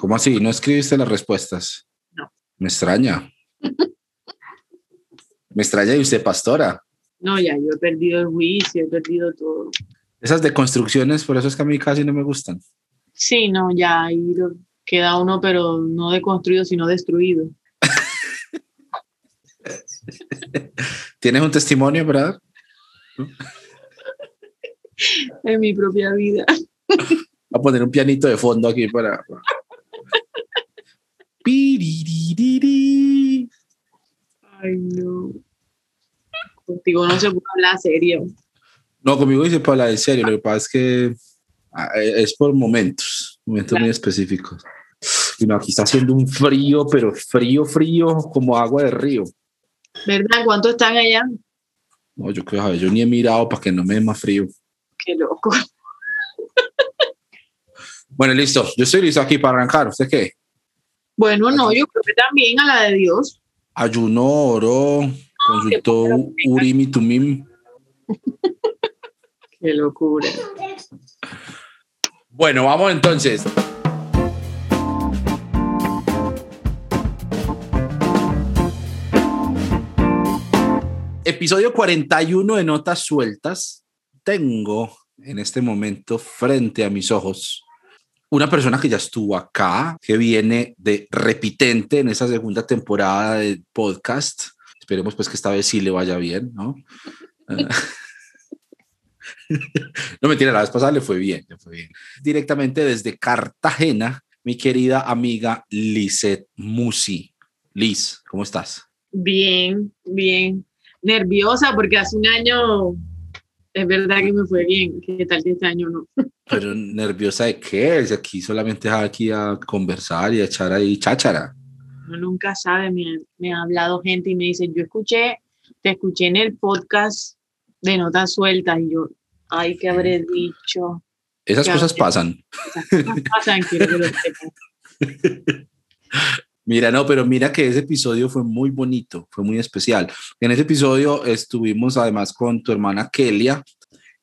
¿Cómo así? ¿No escribiste las respuestas? No. Me extraña. Me extraña y usted, pastora. No, ya, yo he perdido el juicio, he perdido todo. Esas de construcciones, por eso es que a mí casi no me gustan. Sí, no, ya ahí queda uno, pero no deconstruido, sino destruido. ¿Tienes un testimonio, verdad? En mi propia vida. Voy a poner un pianito de fondo aquí para. Ay, no. Contigo no se puede hablar serio. No, conmigo dice para hablar en serio. Lo que pasa es que ah, es por momentos, momentos muy específicos. Y no, aquí está haciendo un frío, pero frío, frío, como agua de río. ¿Verdad? ¿Cuántos están allá? No, yo creo, yo ni he mirado para que no me dé más frío. Qué loco. Bueno, listo. Yo estoy listo aquí para arrancar. ¿Usted qué? Bueno, no, yo creo que también a la de Dios. Ayuno, oró, consultó. Urim y Tumim. Qué locura. Bueno, vamos entonces. Episodio 41 de Notas Sueltas. Tengo en este momento frente a mis ojos una persona que ya estuvo acá, que viene de repitente en esa segunda temporada del podcast. Esperemos pues que esta vez sí le vaya bien, ¿no? Eh, no mentira, la vez pasada le fue bien, le fue bien. Directamente desde Cartagena, mi querida amiga Lizeth Musi. Liz, ¿cómo estás? Bien, bien. Nerviosa porque hace un año es verdad que me fue bien. ¿Qué tal que este año no? Pero nerviosa de qué? Si aquí solamente es aquí a conversar y a echar ahí cháchara. Uno nunca sabe. Me, me ha hablado gente y me dice, yo escuché, te escuché en el podcast de Notas Sueltas y yo, ay, ¿qué habré dicho? Esas cosas pasan. Esas cosas pasan, quiero que lo sepan. Mira, no, pero mira que ese episodio fue muy bonito, fue muy especial. En ese episodio estuvimos además con tu hermana Kelia.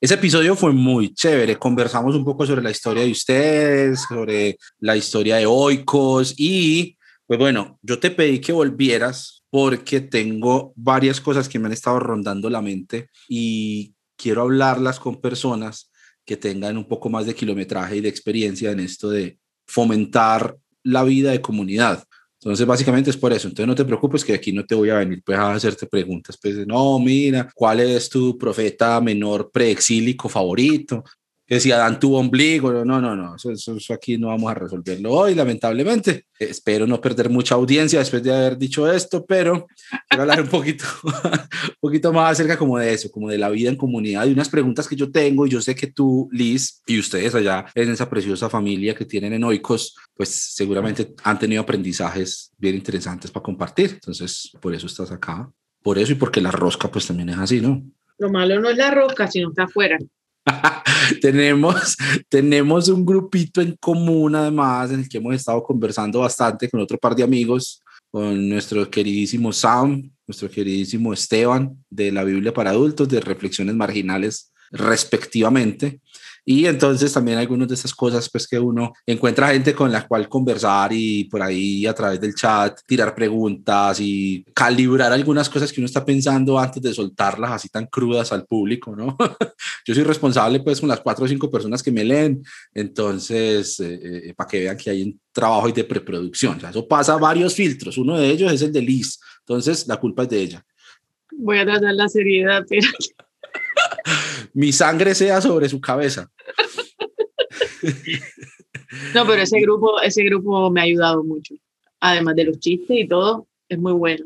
Ese episodio fue muy chévere. Conversamos un poco sobre la historia de ustedes, sobre la historia de Oikos y, pues bueno, yo te pedí que volvieras porque tengo varias cosas que me han estado rondando la mente y quiero hablarlas con personas que tengan un poco más de kilometraje y de experiencia en esto de fomentar la vida de comunidad. Entonces, básicamente es por eso. Entonces, no te preocupes que aquí no te voy a venir pues, a hacerte preguntas. Pues, no, mira, ¿cuál es tu profeta menor preexílico favorito? Que si Adán tuvo ombligo. No, no, no. Eso, eso- eso aquí no vamos a resolverlo hoy, lamentablemente. Espero no perder mucha audiencia después de haber dicho esto, pero quiero hablar un poquito, un poquito más acerca como de eso, como de la vida en comunidad y unas preguntas que yo tengo. Y yo sé que tú, Liz, y ustedes allá en esa preciosa familia que tienen en Oikos, pues seguramente han tenido aprendizajes bien interesantes para compartir. Entonces, por eso estás acá. Por eso y porque la rosca pues también es así, ¿no? Lo malo no es la rosca, sino está afuera. tenemos, tenemos un grupito en común además en el que hemos estado conversando bastante con otro par de amigos, con nuestro queridísimo Sam, nuestro queridísimo Esteban de la Biblia para adultos, de reflexiones marginales respectivamente. Y entonces también algunas de esas cosas, pues que uno encuentra gente con la cual conversar y por ahí a través del chat tirar preguntas y calibrar algunas cosas que uno está pensando antes de soltarlas así tan crudas al público, ¿no? Yo soy responsable pues con las cuatro o cinco personas que me leen, entonces eh, eh, para que vean que hay un trabajo y de preproducción. O sea, eso pasa varios filtros, uno de ellos es el de Liz, entonces la culpa es de ella. Voy a tratar la seriedad, pero Mi sangre sea sobre su cabeza. no, pero ese grupo, ese grupo me ha ayudado mucho. Además de los chistes y todo, es muy bueno.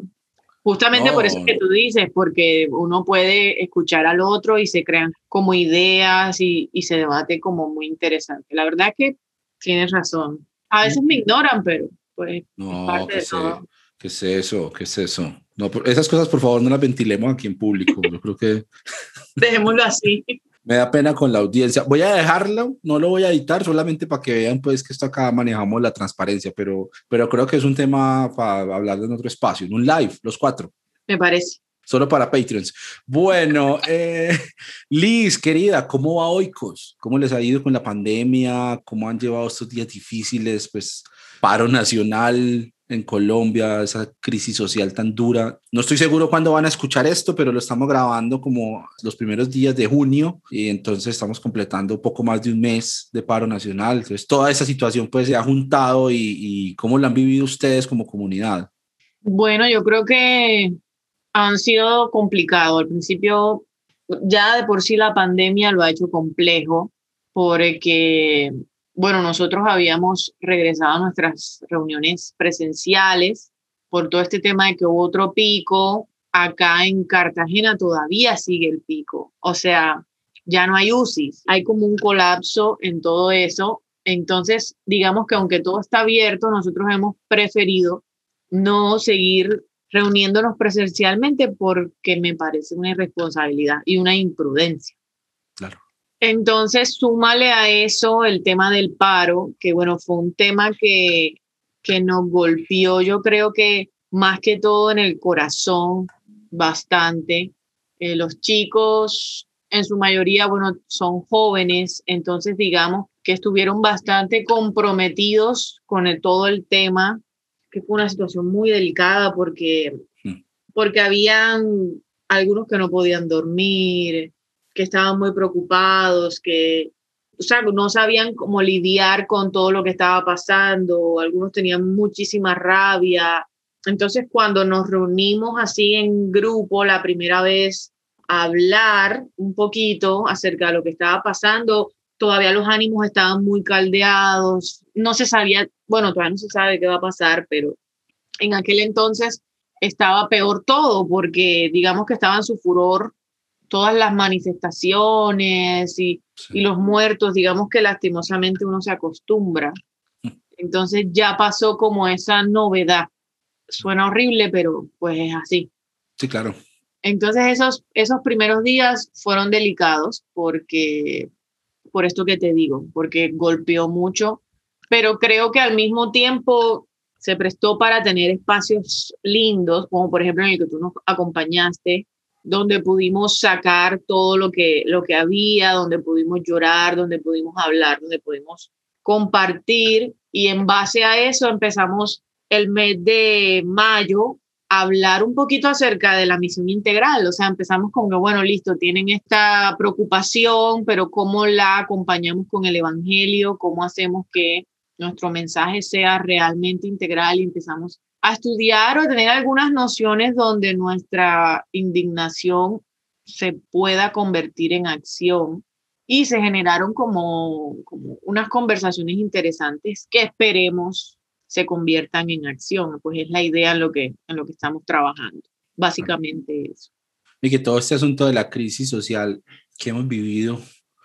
Justamente por eso que tú dices, porque uno puede escuchar al otro y se crean como ideas y, y se debate como muy interesante. La verdad es que tienes razón. A veces me ignoran, pero pues No, parte ¿qué de es, todo. ¿qué es eso? ¿Qué es eso? No, esas cosas por favor no las ventilemos aquí en público. Yo creo que dejémoslo así. me da pena con la audiencia. Voy a dejarlo, no lo voy a editar solamente para que vean pues que esto acá manejamos la transparencia, pero, pero creo que es un tema para hablar en otro espacio, en un live, los cuatro. Me parece. Solo para Patreons. Bueno, eh, Liz, querida, ¿cómo va Oikos? ¿Cómo les ha ido con la pandemia? ¿Cómo han llevado estos días difíciles? Pues paro nacional en Colombia, esa crisis social tan dura. No estoy seguro cuándo van a escuchar esto, pero lo estamos grabando como los primeros días de junio y entonces estamos completando poco más de un mes de paro nacional. Entonces toda esa situación pues se ha juntado y, y cómo la han vivido ustedes como comunidad. Bueno, yo creo que han sido complicados. Al principio ya de por sí la pandemia lo ha hecho complejo porque bueno, nosotros habíamos regresado a nuestras reuniones presenciales por todo este tema de que hubo otro pico. Acá en Cartagena todavía sigue el pico. O sea, ya no hay UCIs. Hay como un colapso en todo eso. Entonces, digamos que aunque todo está abierto, nosotros hemos preferido no seguir reuniéndonos presencialmente porque me parece una irresponsabilidad y una imprudencia. Entonces, súmale a eso el tema del paro, que bueno, fue un tema que, que nos golpeó, yo creo que más que todo en el corazón, bastante. Eh, los chicos, en su mayoría, bueno, son jóvenes, entonces digamos que estuvieron bastante comprometidos con el, todo el tema, que fue una situación muy delicada porque, hmm. porque habían algunos que no podían dormir, que estaban muy preocupados, que o sea, no sabían cómo lidiar con todo lo que estaba pasando, algunos tenían muchísima rabia. Entonces, cuando nos reunimos así en grupo la primera vez a hablar un poquito acerca de lo que estaba pasando, todavía los ánimos estaban muy caldeados, no se sabía, bueno, todavía no se sabe qué va a pasar, pero en aquel entonces estaba peor todo porque digamos que estaba en su furor todas las manifestaciones y, y, los muertos, digamos que lastimosamente uno se acostumbra. Entonces ya pasó como esa novedad. Suena horrible, pero pues es así. Sí, claro. Entonces esos, esos primeros días fueron delicados porque, por esto que te digo, porque golpeó mucho, pero creo que al mismo tiempo se prestó para tener espacios lindos, como por ejemplo en el que tú nos acompañaste, donde pudimos sacar todo lo que, lo que había, donde pudimos llorar, donde pudimos hablar, donde pudimos compartir. Y en base a eso empezamos el mes de mayo a hablar un poquito acerca de la misión integral, o sea, empezamos con que, bueno, listo, tienen esta preocupación, pero ¿cómo la acompañamos con el Evangelio? ¿Cómo hacemos que nuestro mensaje sea realmente integral y empezamos a estudiar o tener algunas nociones donde nuestra indignación se pueda convertir en acción y se generaron como, como unas conversaciones interesantes que esperemos se conviertan en acción, pues es la idea en lo que, en lo que estamos trabajando, básicamente eso. Y que todo este asunto de la crisis social que hemos vivido,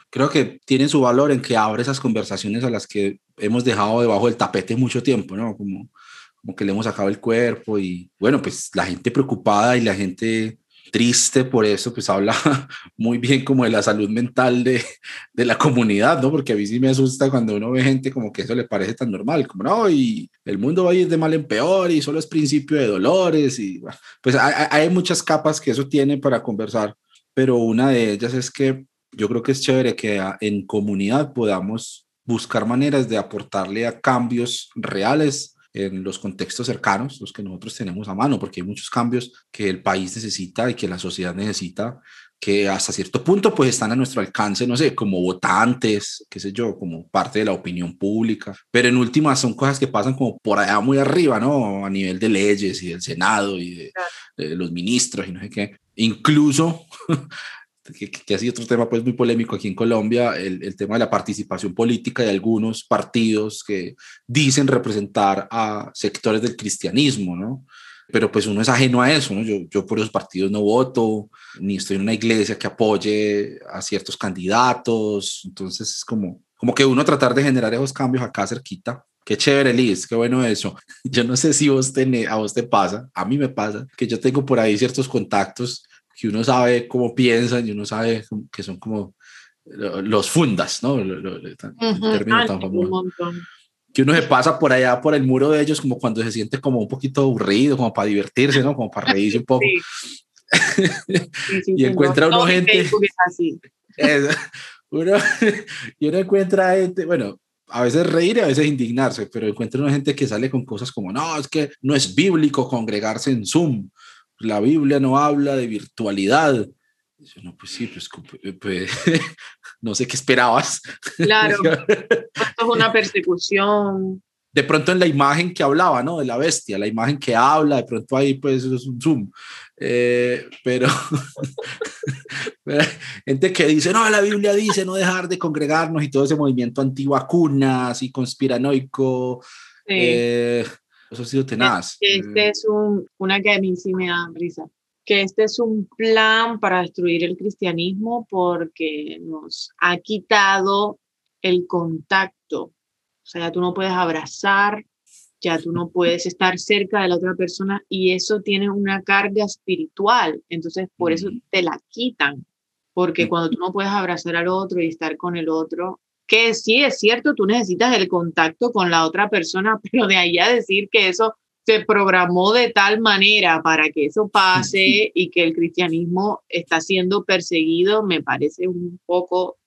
creo que tiene su valor en que abre esas conversaciones a las que hemos dejado debajo del tapete mucho tiempo, ¿no? Como como que le hemos sacado el cuerpo y bueno, pues la gente preocupada y la gente triste por eso, pues habla muy bien como de la salud mental de, de, la comunidad, ¿no? Porque a mí sí me asusta cuando uno ve gente como que eso le parece tan normal, como no, y el mundo va a ir de mal en peor y solo es principio de dolores y pues hay, hay muchas capas que eso tiene para conversar, pero una de ellas es que yo creo que es chévere que en comunidad podamos buscar maneras de aportarle a cambios reales en los contextos cercanos, los que nosotros tenemos a mano, porque hay muchos cambios que el país necesita y que la sociedad necesita, que hasta cierto punto pues están a nuestro alcance, no sé, como votantes, qué sé yo, como parte de la opinión pública, pero en últimas son cosas que pasan como por allá muy arriba, ¿no? A nivel de leyes y del Senado y de, de los ministros y no sé qué. Incluso que, ha sido otro tema pues muy polémico aquí en Colombia, el, el, tema de la participación política de algunos partidos que dicen representar a sectores del cristianismo, ¿no? Pero pues uno es ajeno a eso. Yo, yo por esos partidos no voto, ni estoy en una iglesia que apoye a ciertos candidatos, entonces es como, como que uno tratar de generar esos cambios acá cerquita. Qué chévere, Liz, qué bueno eso. Yo no sé si vos a vos te pasa, a mí me pasa, que yo tengo por ahí ciertos contactos que uno sabe cómo piensan y uno sabe que son como los fundas, ¿no? El, término tan famoso. Que uno se pasa por allá, por el muro de ellos, como cuando se siente como un poquito aburrido, como para divertirse, ¿no? Como para reírse un poco. y encuentra uno gente. uno, y uno encuentra gente, bueno, a veces reír y a veces indignarse, pero encuentro una gente que sale con cosas como, no, es que no es bíblico congregarse en Zoom, la Biblia no habla de virtualidad. Yo, no, pues sí, pues, pues no sé qué esperabas. Claro, esto es una persecución. De pronto en la imagen que hablaba, ¿no? De la bestia, la imagen que habla, de pronto ahí pues es un zoom. Eh, pero, gente que dice, no, la Biblia dice no dejar de congregarnos y todo ese movimiento antivacunas y conspiranoico. Eh, eso ha sido tenaz. Este es un, una que a mí sí me da risa, que este es un plan para destruir el cristianismo porque nos ha quitado el contacto. O sea, tú no puedes abrazar, ya tú no puedes estar cerca de la otra persona y eso tiene una carga espiritual, entonces por eso te la quitan, porque cuando tú no puedes abrazar al otro y estar con el otro, que sí es cierto, tú necesitas el contacto con la otra persona, pero de ahí a decir que eso se programó de tal manera para que eso pase y que el cristianismo está siendo perseguido, me parece un poco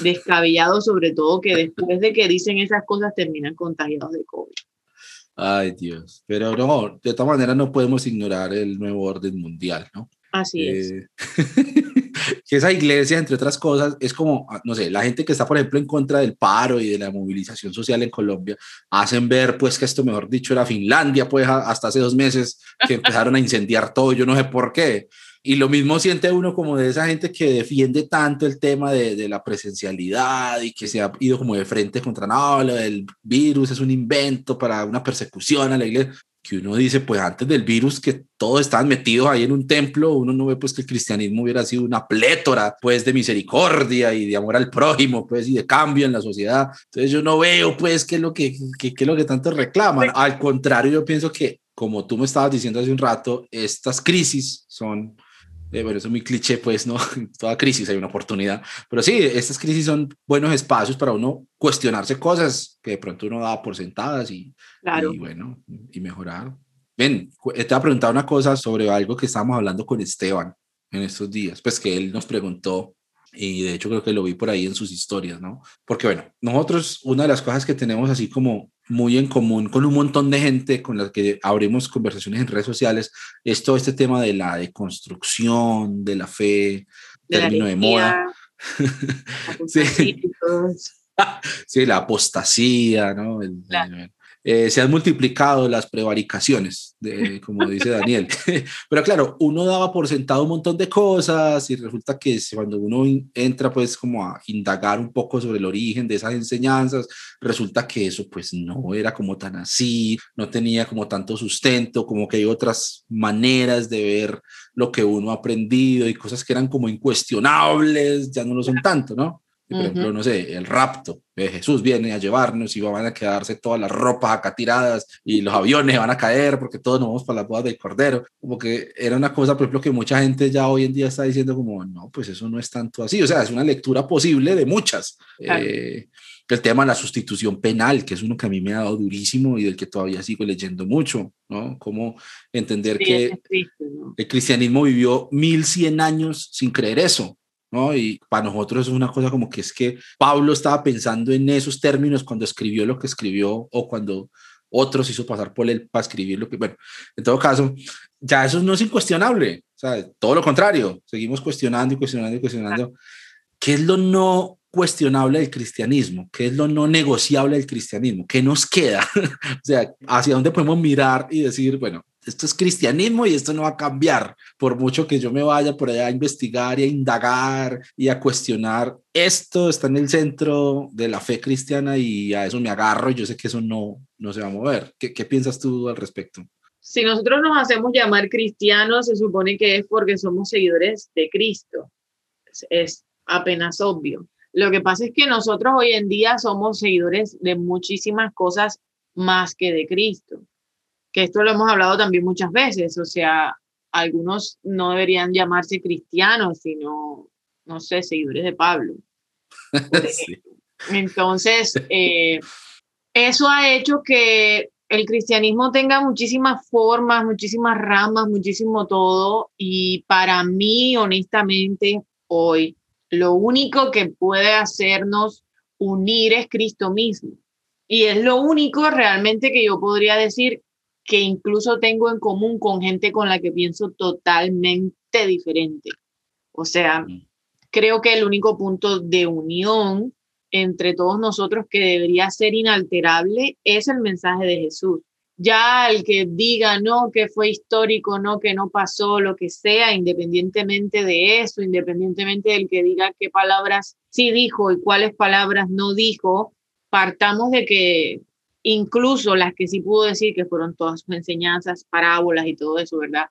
descabellado, sobre todo que después de que dicen esas cosas terminan contagiados de COVID. Ay, Dios. Pero no, de todas maneras no podemos ignorar el nuevo orden mundial, ¿no? Así es. Eh, que esa iglesia, entre otras cosas, es como, ah, no sé, la gente que está, por ejemplo, en contra del paro y de la movilización social en Colombia, hacen ver, pues, que esto, mejor dicho, era Finlandia, pues, hasta hace dos meses que empezaron a incendiar todo, yo no sé por qué. Y lo mismo siente uno como de esa gente que defiende tanto el tema de, de, la presencialidad y que se ha ido como de frente contra, no, lo del virus es un invento para una persecución a la iglesia, que uno dice, pues antes del virus que todos estaban metidos ahí en un templo, uno no ve pues que el cristianismo hubiera sido una plétora pues de misericordia y de amor al prójimo pues y de cambio en la sociedad. Entonces yo no veo pues qué es lo que, qué, qué es lo que tanto reclaman. Al contrario, yo pienso que como tú me estabas diciendo hace un rato, estas crisis son eh, bueno, eso es muy cliché, pues, ¿no? En toda crisis hay una oportunidad. Pero sí, estas crisis son buenos espacios para uno cuestionarse cosas que de pronto uno da por sentadas y, y bueno, y mejorar. Ven, te ha preguntado una cosa sobre algo que estábamos hablando con Esteban en estos días, pues que él nos preguntó y de hecho creo que lo vi por ahí en sus historias, ¿no? Porque bueno, nosotros una de las cosas que tenemos así como muy en común con un montón de gente con la que abrimos conversaciones en redes sociales es todo este tema de la deconstrucción, de la fe, de término de moda. sí. sí, la apostasía, ¿no? Eh, se han multiplicado las prevaricaciones, de, como dice Daniel. Pero claro, uno daba por sentado un montón de cosas y resulta que cuando uno entra pues como a indagar un poco sobre el origen de esas enseñanzas, resulta que eso pues no era como tan así, no tenía como tanto sustento, como que hay otras maneras de ver lo que uno ha aprendido y cosas que eran como incuestionables, ya no lo son tanto, ¿no? Por ejemplo, no sé, el rapto. Jesús viene a llevarnos y van a quedarse todas las ropas acá tiradas y los aviones van a caer porque todos nos vamos para la boda del Cordero. Como que era una cosa, por ejemplo, que mucha gente ya hoy en día está diciendo como, no, pues eso no es tanto así. O sea, es una lectura posible de muchas. Eh, el tema de la sustitución penal, que es uno que a mí me ha dado durísimo y del que todavía sigo leyendo mucho, ¿no? Cómo entender que el cristianismo vivió 1100 años sin creer eso. Y para nosotros es una cosa como que es que Pablo estaba pensando en esos términos cuando escribió lo que escribió o cuando otros hizo pasar por él para escribir lo que, bueno, en todo caso, ya eso no es incuestionable, o sea, todo lo contrario, seguimos cuestionando y cuestionando y cuestionando. ¿Qué es lo no cuestionable del cristianismo? ¿Qué es lo no negociable del cristianismo? ¿Qué nos queda? o sea, ¿hacia dónde podemos mirar y decir, bueno, esto es cristianismo y esto no va a cambiar. Por mucho que yo me vaya por allá a investigar y a indagar y a cuestionar, esto está en el centro de la fe cristiana y a eso me agarro yo sé que eso no, no se va a mover. ¿Qué, qué piensas tú al respecto? Si nosotros nos hacemos llamar cristianos, se supone que es porque somos seguidores de Cristo. Es apenas obvio. Lo que pasa es que nosotros hoy en día somos seguidores de muchísimas cosas más que de Cristo que esto lo hemos hablado también muchas veces, o sea, algunos no deberían llamarse cristianos, sino, no sé, seguidores de Pablo. Entonces, eh, eso ha hecho que el cristianismo tenga muchísimas formas, muchísimas ramas, muchísimo todo, y para mí, honestamente, hoy, lo único que puede hacernos unir es Cristo mismo. Y es lo único realmente que yo podría decir que incluso tengo en común con gente con la que pienso totalmente diferente. O sea, creo que el único punto de unión entre todos nosotros que debería ser inalterable es el mensaje de Jesús. Ya el que diga no, que fue histórico, no, que no pasó, lo que sea, independientemente de eso, independientemente del que diga qué palabras sí dijo y cuáles palabras no dijo, partamos de que incluso las que sí pudo decir, que fueron todas sus enseñanzas, parábolas y todo eso, ¿verdad?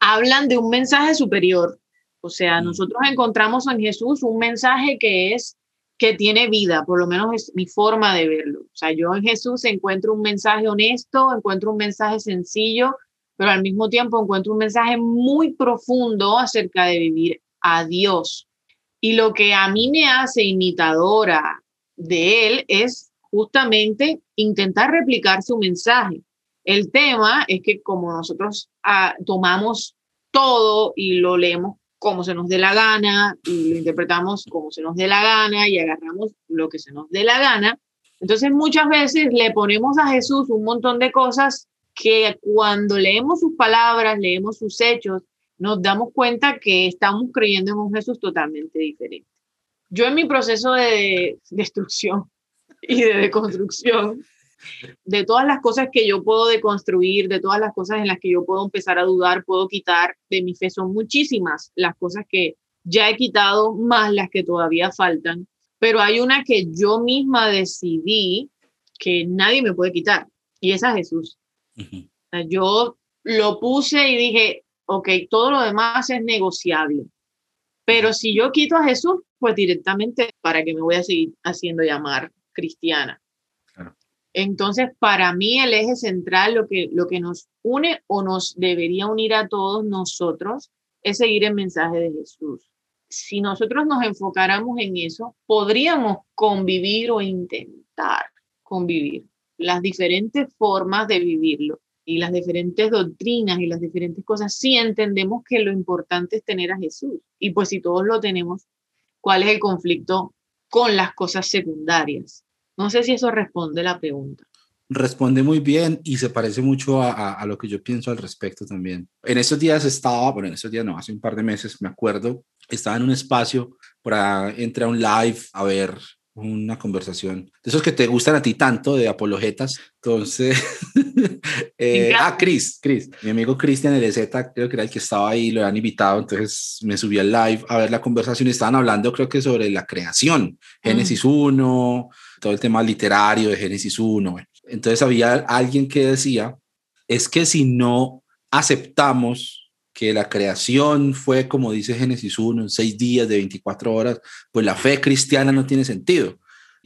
Hablan de un mensaje superior. O sea, mm. nosotros encontramos en Jesús un mensaje que es que tiene vida, por lo menos es mi forma de verlo. O sea, yo en Jesús encuentro un mensaje honesto, encuentro un mensaje sencillo, pero al mismo tiempo encuentro un mensaje muy profundo acerca de vivir a Dios. Y lo que a mí me hace imitadora de Él es justamente intentar replicar su mensaje. El tema es que como nosotros ah, tomamos todo y lo leemos como se nos dé la gana y lo interpretamos como se nos dé la gana y agarramos lo que se nos dé la gana, entonces muchas veces le ponemos a Jesús un montón de cosas que cuando leemos sus palabras, leemos sus hechos, nos damos cuenta que estamos creyendo en un Jesús totalmente diferente. Yo en mi proceso de destrucción y de deconstrucción, de todas las cosas que yo puedo deconstruir, de todas las cosas en las que yo puedo empezar a dudar, puedo quitar de mi fe, son muchísimas las cosas que ya he quitado, más las que todavía faltan, pero hay una que yo misma decidí que nadie me puede quitar, y esa es Jesús. yo lo puse y dije, ok, todo lo demás es negociable, pero si yo quito a Jesús, pues directamente, ¿para que me voy a seguir haciendo llamar cristiana. Entonces, para mí el eje central, lo que, lo que nos une o nos debería unir a todos nosotros, es seguir el mensaje de Jesús. Si nosotros nos enfocáramos en eso, podríamos convivir o intentar convivir las diferentes formas de vivirlo y las diferentes doctrinas y las diferentes cosas, si entendemos que lo importante es tener a Jesús. Y pues si todos lo tenemos, ¿cuál es el conflicto con las cosas secundarias. No sé si eso responde la pregunta. Responde muy bien y se parece mucho a, a, lo que yo pienso al respecto también. En esos días estaba, bueno, en esos días no, hace un par de meses, me acuerdo, estaba en un espacio para entrar a un live a ver una conversación de esos que te gustan a ti tanto de apologetas. Entonces, eh, ah, Chris, Chris, mi amigo Cristian LZ, creo que era el que estaba ahí, lo han invitado, entonces me subí al live a ver la conversación y estaban hablando, creo que sobre la creación, Génesis 1, todo el tema literario de Génesis 1. Entonces había alguien que decía, es que si no aceptamos que la creación fue, como dice Génesis 1, en seis días de 24 horas, pues la fe cristiana no tiene sentido.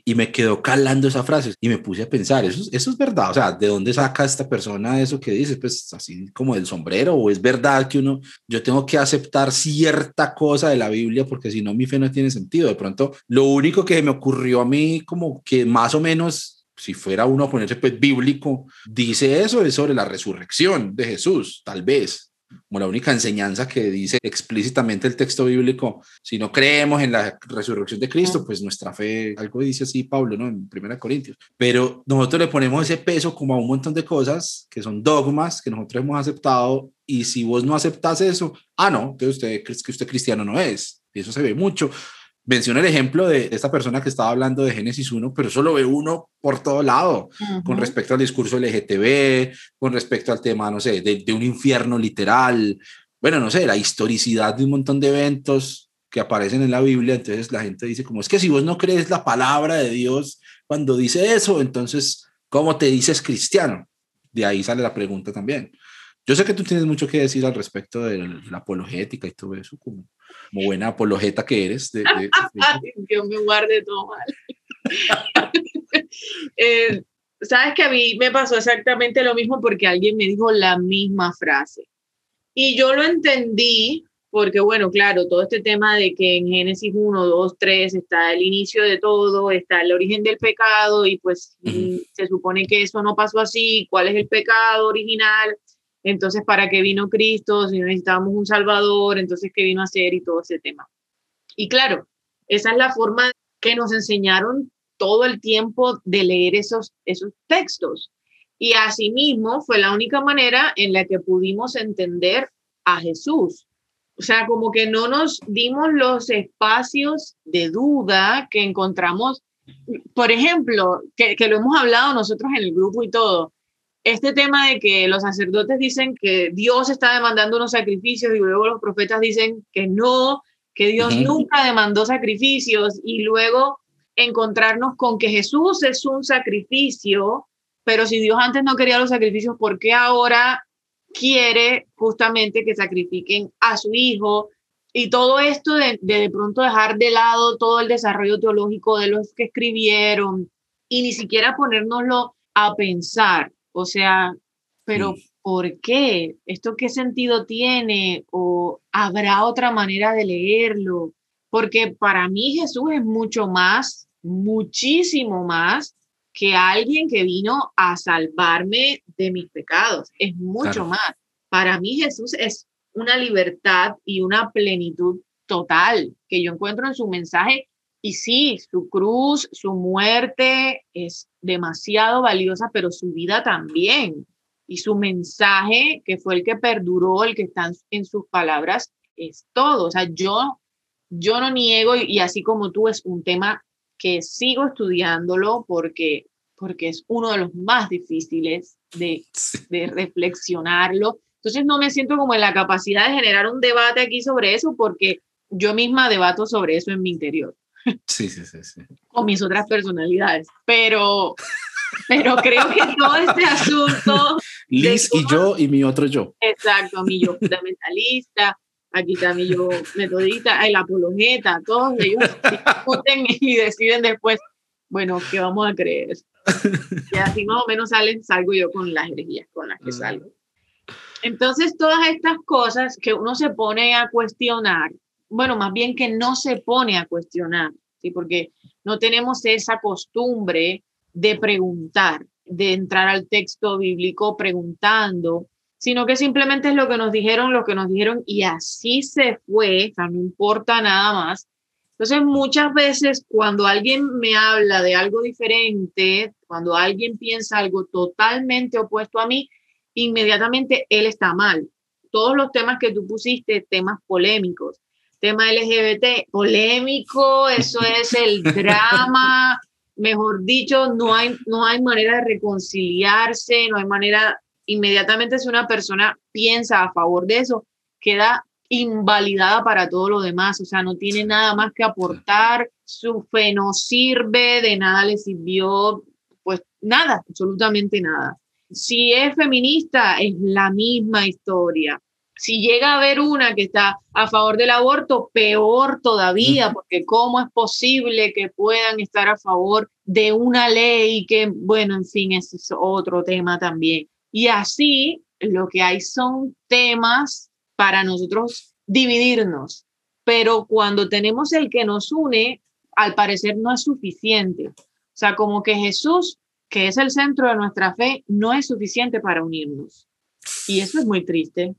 Y me quedó calando esa frase y me puse a pensar, eso, eso es verdad, o sea, ¿de dónde saca esta persona eso que dice? Pues así como del sombrero, o es verdad que uno, yo tengo que aceptar cierta cosa de la Biblia porque si no mi fe no tiene sentido. De pronto, lo único que me ocurrió a mí como que más o menos si fuera uno a ponerse pues bíblico, dice eso, es sobre la resurrección de Jesús, tal vez, como la única enseñanza que dice explícitamente el texto bíblico, si no creemos en la resurrección de Cristo, pues nuestra fe, algo dice así Pablo, ¿no? En Primera Corintios. Pero nosotros le ponemos ese peso como a un montón de cosas que son dogmas que nosotros hemos aceptado y si vos no aceptas eso, ah, no, que usted que usted cristiano no es. Y eso se ve mucho menciona el ejemplo de esta persona que estaba hablando de Génesis 1, pero eso lo ve uno por todo lado, con respecto al discurso LGTB, con respecto al tema, no sé, de, un infierno literal, bueno, no sé, la historicidad de un montón de eventos que aparecen en la Biblia, entonces la gente dice como es que si vos no crees la palabra de Dios cuando dice eso, entonces, ¿cómo te dices cristiano? De ahí sale la pregunta también. Yo sé que tú tienes mucho que decir al respecto de la apologética y todo eso, como, como buena apologeta que eres. De, Dios me guarde todo mal. Eh, Sabes que a mí me pasó exactamente lo mismo porque alguien me dijo la misma frase. Y yo lo entendí porque, bueno, claro, todo este tema de que en Génesis 1, 2, 3 está el inicio de todo, está el origen del pecado y pues se supone que eso no pasó así, cuál es el pecado original entonces, ¿para qué vino Cristo? Si necesitábamos un Salvador, entonces, ¿qué vino a hacer? Y todo ese tema. Y claro, esa es la forma que nos enseñaron todo el tiempo de leer esos, esos textos. Y asimismo fue la única manera en la que pudimos entender a Jesús. O sea, como que no nos dimos los espacios de duda que encontramos, por ejemplo, que, que lo hemos hablado nosotros en el grupo y todo, este tema de que los sacerdotes dicen que Dios está demandando unos sacrificios y luego los profetas dicen que no, que Dios nunca demandó sacrificios y luego encontrarnos con que Jesús es un sacrificio, pero si Dios antes no quería los sacrificios, ¿por qué ahora quiere justamente que sacrifiquen a su hijo? Y todo esto de, de, de pronto dejar de lado todo el desarrollo teológico de los que escribieron y ni siquiera ponérnoslo a pensar o sea, pero ¿por qué? ¿Esto qué sentido tiene? ¿O habrá otra manera de leerlo? Porque para mí Jesús es mucho más, muchísimo más que alguien que vino a salvarme de mis pecados. Es mucho más. Para mí Jesús es una libertad y una plenitud total que yo encuentro en su mensaje y sí, su cruz, su muerte es demasiado valiosa, pero su vida también. Y su mensaje, que fue el que perduró, el que está en sus palabras, es todo. O sea, yo, yo no niego, y, así como tú, es un tema que sigo estudiándolo porque, porque es uno de los más difíciles de, de reflexionarlo. Entonces no me siento como en la capacidad de generar un debate aquí sobre eso porque yo misma debato sobre eso en mi interior. Sí, sí, sí, sí. Con mis otras personalidades. Pero, pero creo que todo este asunto. Liz y yo y mi otro yo. Exacto, mi yo fundamentalista, aquí está mi yo metodista, el apologeta, todos ellos discuten y deciden después, bueno, ¿qué vamos a creer? Y así más o menos salen, salgo yo con las herejías con las que salgo. Entonces, todas estas cosas que uno se pone a cuestionar bueno, más bien que no se pone a cuestionar, ¿sí? porque no tenemos esa costumbre de preguntar, de entrar al texto bíblico preguntando, sino que simplemente es lo que nos dijeron, lo que nos dijeron y así se fue, o sea, no importa nada más. Entonces, muchas veces cuando alguien me habla de algo diferente, cuando alguien piensa algo totalmente opuesto a mí, inmediatamente él está mal. Todos los temas que tú pusiste, temas polémicos, tema LGBT, polémico, eso es el drama, mejor dicho, no hay, no hay manera de reconciliarse, no hay manera, inmediatamente si una persona piensa a favor de eso, queda invalidada para todo lo demás, o sea, no tiene nada más que aportar, su fe no sirve, de nada le sirvió, pues nada, absolutamente nada. Si es feminista, es la misma historia si llega a haber una que está a favor del aborto, peor todavía, porque cómo es posible que puedan estar a favor de una ley que, bueno, en fin, ese es otro tema también. Y así lo que hay son temas para nosotros dividirnos, pero cuando tenemos el que nos une, al parecer no es suficiente. O sea, como que Jesús, que es el centro de nuestra fe, no es suficiente para unirnos. Y eso es muy triste.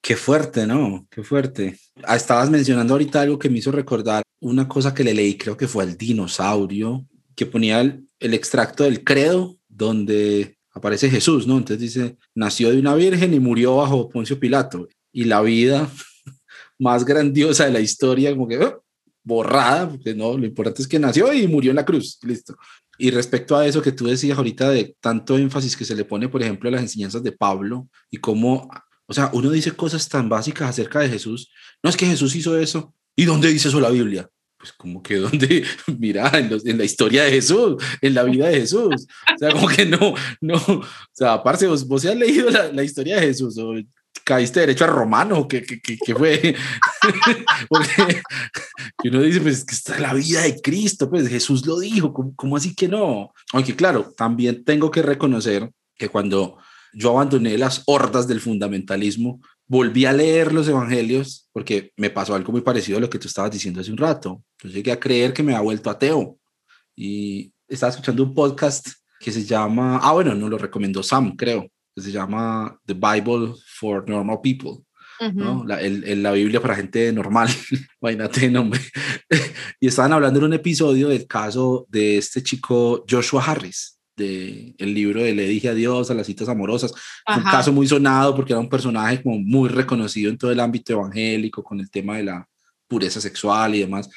Qué fuerte, ¿no? Qué fuerte. Ah, estabas mencionando ahorita algo que me hizo recordar una cosa que le leí, creo que fue al dinosaurio, que ponía el, extracto del credo donde aparece Jesús, ¿no? Entonces dice, nació de una virgen y murió bajo Poncio Pilato. Y la vida más grandiosa de la historia, como que ¡oh! borrada, porque no, lo importante es que nació y murió en la cruz, listo. Y respecto a eso que tú decías ahorita de tanto énfasis que se le pone, por ejemplo, a las enseñanzas de Pablo y cómo o sea, uno dice cosas tan básicas acerca de Jesús. No es que Jesús hizo eso. ¿Y dónde dice eso la Biblia? Pues como que dónde, mira, en, la historia de Jesús, en la vida de Jesús. O sea, como que no, no. O sea, aparte, vos, vos has leído la, historia de Jesús o caíste derecho a romano, ¿qué, qué, qué, fue? Porque uno dice, pues que está la vida de Cristo, pues Jesús lo dijo, ¿cómo, ¿cómo así que no? Aunque claro, también tengo que reconocer que cuando yo abandoné las hordas del fundamentalismo, volví a leer los evangelios porque me pasó algo muy parecido a lo que tú estabas diciendo hace un rato. Yo llegué a creer que me había vuelto ateo y estaba escuchando un podcast que se llama, ah, bueno, nos lo recomendó Sam, creo, que se llama The Bible for Normal People. ¿no? La, el, la, Biblia para gente normal, imagínate nombre. y estaban hablando en un episodio del caso de este chico Joshua Harris, de el libro de Le dije adiós a las citas amorosas. un caso muy sonado porque era un personaje como muy reconocido en todo el ámbito evangélico con el tema de la pureza sexual y demás.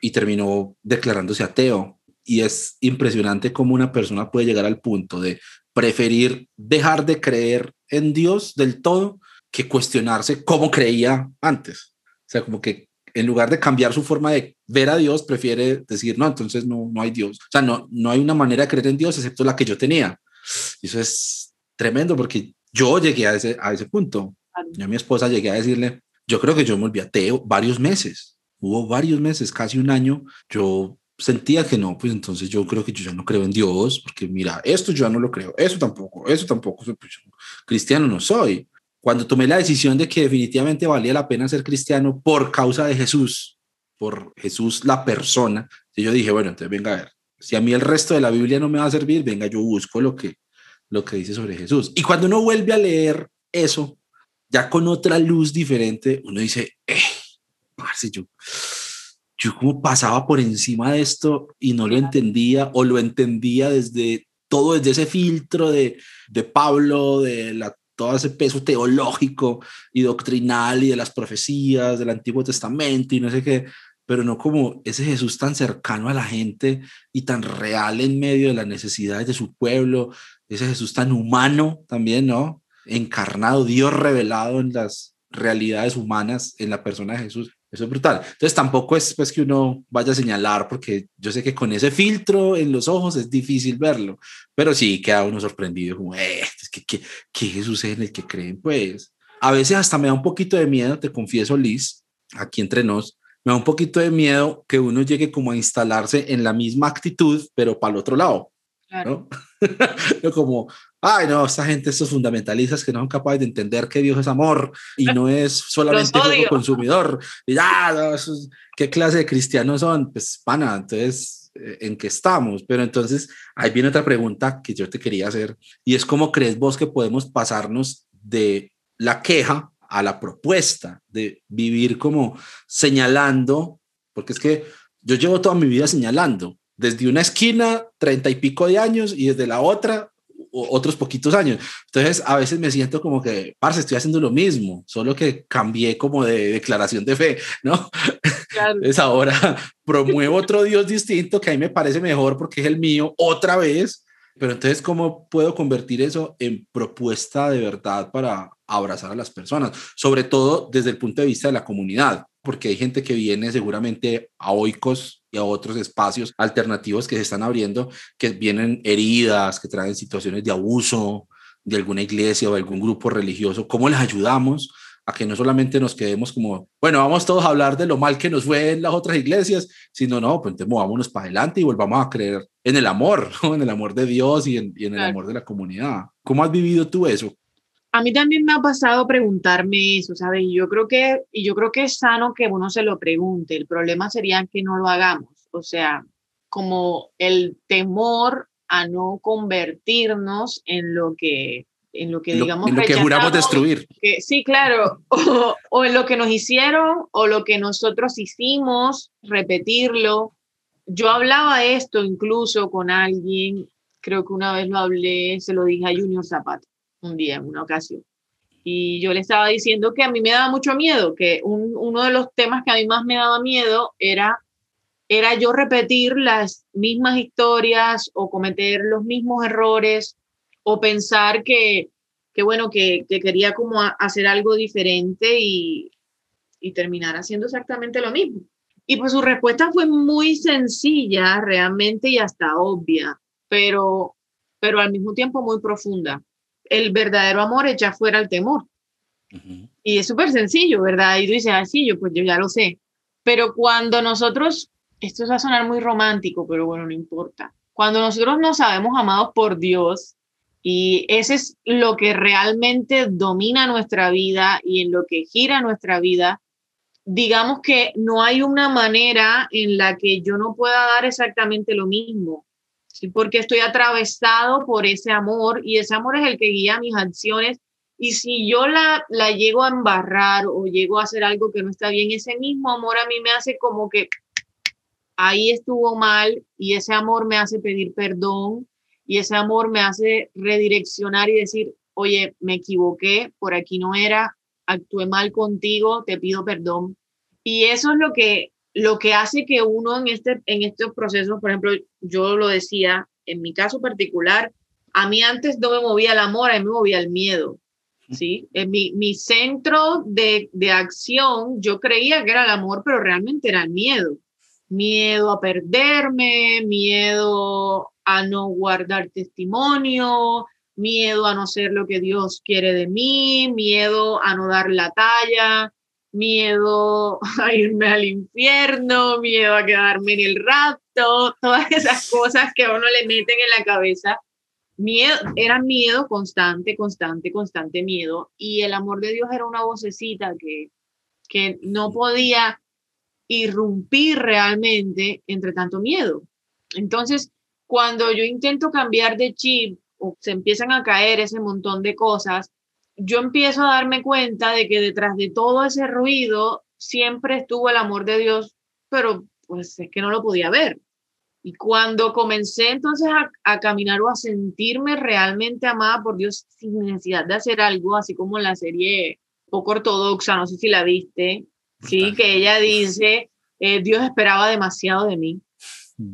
Y terminó declarándose ateo. Y es impresionante cómo una persona puede llegar al punto de preferir dejar de creer en Dios del todo que cuestionarse cómo creía antes. O sea, como que en lugar de cambiar su forma de ver a Dios, prefiere decir, no, entonces no, no hay Dios. O sea, no, no hay una manera de creer en Dios excepto la que yo tenía. Eso es tremendo porque yo llegué a ese, a ese punto. Yo a mi esposa llegué a decirle, yo creo que yo me volví ateo varios meses. Hubo varios meses, casi un año. Yo sentía que no, pues entonces yo creo que yo ya no creo en Dios, porque mira, esto yo ya no lo creo, eso tampoco, eso tampoco, pues cristiano no soy cuando tomé la decisión de que definitivamente valía la pena ser cristiano por causa de Jesús, por Jesús la persona, yo dije, bueno, entonces venga a ver, si a mí el resto de la Biblia no me va a servir, venga, yo busco lo que, lo que dice sobre Jesús. Y cuando uno vuelve a leer eso, ya con otra luz diferente, uno dice, eh, yo, yo como pasaba por encima de esto y no lo entendía o lo entendía desde todo, desde ese filtro de, de Pablo, de la todo ese peso teológico y doctrinal y de las profecías del Antiguo Testamento y no sé qué, pero no como ese Jesús tan cercano a la gente y tan real en medio de las necesidades de su pueblo, ese Jesús tan humano también, ¿no? Encarnado, Dios revelado en las realidades humanas en la persona de Jesús. Eso es brutal. Entonces tampoco es pues que uno vaya a señalar porque yo sé que con ese filtro en los ojos es difícil verlo, pero sí queda uno sorprendido como, eh, es que, ¿qué, ¿qué Jesús es en el que creen? Pues a veces hasta me da un poquito de miedo, te confieso Liz, aquí entre nos, me da un poquito de miedo que uno llegue como a instalarse en la misma actitud, pero para el otro lado. Claro. ¿no? como, ay, no, esta gente, estos fundamentalistas que no son capaces de entender que Dios es amor y no es solamente un consumidor. Y ya, no, ¿qué clase de cristianos son? Pues, pana, entonces, ¿en qué estamos? Pero entonces, ahí viene otra pregunta que yo te quería hacer y es cómo crees vos que podemos pasarnos de la queja a la propuesta de vivir como señalando, porque es que yo llevo toda mi vida señalando, desde una esquina, treinta y pico de años, y desde la otra, otros poquitos años. Entonces, a veces me siento como que, parce, estoy haciendo lo mismo, solo que cambié como de declaración de fe, ¿no? Claro. Entonces, ahora promuevo otro Dios distinto que a mí me parece mejor porque es el mío otra vez. Pero entonces, ¿cómo puedo convertir eso en propuesta de verdad para abrazar a las personas? Sobre todo desde el punto de vista de la comunidad, porque hay gente que viene seguramente a oicos y a otros espacios alternativos que se están abriendo, que vienen heridas, que traen situaciones de abuso de alguna iglesia o algún grupo religioso. ¿Cómo les ayudamos a que no solamente nos quedemos como, bueno, vamos todos a hablar de lo mal que nos fue en las otras iglesias, sino no, pues entonces movámonos para adelante y volvamos a creer en el amor, en el amor de Dios y en, y en el amor de la comunidad. ¿Cómo has vivido tú eso? a mí también me ha pasado preguntarme eso, ¿sabes? Y yo creo que, y yo creo que es sano que uno se lo pregunte. El problema sería que no lo hagamos. O sea, como el temor a no convertirnos en lo que en lo que digamos en lo que juramos destruir que, sí claro o, o, en lo que nos hicieron o lo que nosotros hicimos repetirlo yo hablaba esto incluso con alguien creo que una vez lo hablé se lo dije a Junior Zapata un día, en una ocasión. Y yo le estaba diciendo que a mí me daba mucho miedo, que uno de los temas que a mí más me daba miedo era, era yo repetir las mismas historias o cometer los mismos errores o pensar que, que bueno, que, que quería como hacer algo diferente y, y terminar haciendo exactamente lo mismo. Y pues su respuesta fue muy sencilla realmente y hasta obvia, pero, pero al mismo tiempo muy profunda el verdadero amor echa fuera el temor. Y es súper sencillo, ¿verdad? Y tú dices, ah, sí, yo, pues yo ya lo sé. Pero cuando nosotros, esto va a sonar muy romántico, pero bueno, no importa. Cuando nosotros nos sabemos amados por Dios y ese es lo que realmente domina nuestra vida y en lo que gira nuestra vida, digamos que no hay una manera en la que yo no pueda dar exactamente lo mismo porque estoy atravesado por ese amor y ese amor es el que guía mis acciones. Y si yo la, la llego a embarrar o llego a hacer algo que no está bien, ese mismo amor a mí me hace como que ahí estuvo mal y ese amor me hace pedir perdón y ese amor me hace redireccionar y decir, oye, me equivoqué, por aquí no era, actué mal contigo, te pido perdón. Y eso es lo que, lo que hace que uno en, este, en estos procesos, por ejemplo, yo lo decía, en mi caso particular, a mí antes no me movía el amor, a mí me movía el miedo. ¿sí? En mi, mi centro de, de acción, yo creía que era el amor, pero realmente era el miedo. Miedo a perderme, miedo a no guardar testimonio, miedo a no ser lo que Dios quiere de mí, miedo a no dar la talla, miedo a irme al infierno, miedo a quedarme en el rapto, todas esas cosas que a uno le meten en la cabeza miedo, era miedo constante, constante, constante miedo. Y el amor de Dios era una vocecita que, que no podía irrumpir realmente entre tanto miedo. Entonces, cuando yo intento cambiar de chip o se empiezan a caer ese montón de cosas, yo empiezo a darme cuenta de que detrás de todo ese ruido siempre estuvo el amor de Dios, pero pues es que no lo podía ver. Y cuando comencé entonces a, caminar o a sentirme realmente amada por Dios sin necesidad de hacer algo, así como en la serie poco ortodoxa, no sé si la viste, sí, que ella dice, eh, Dios esperaba demasiado de mí.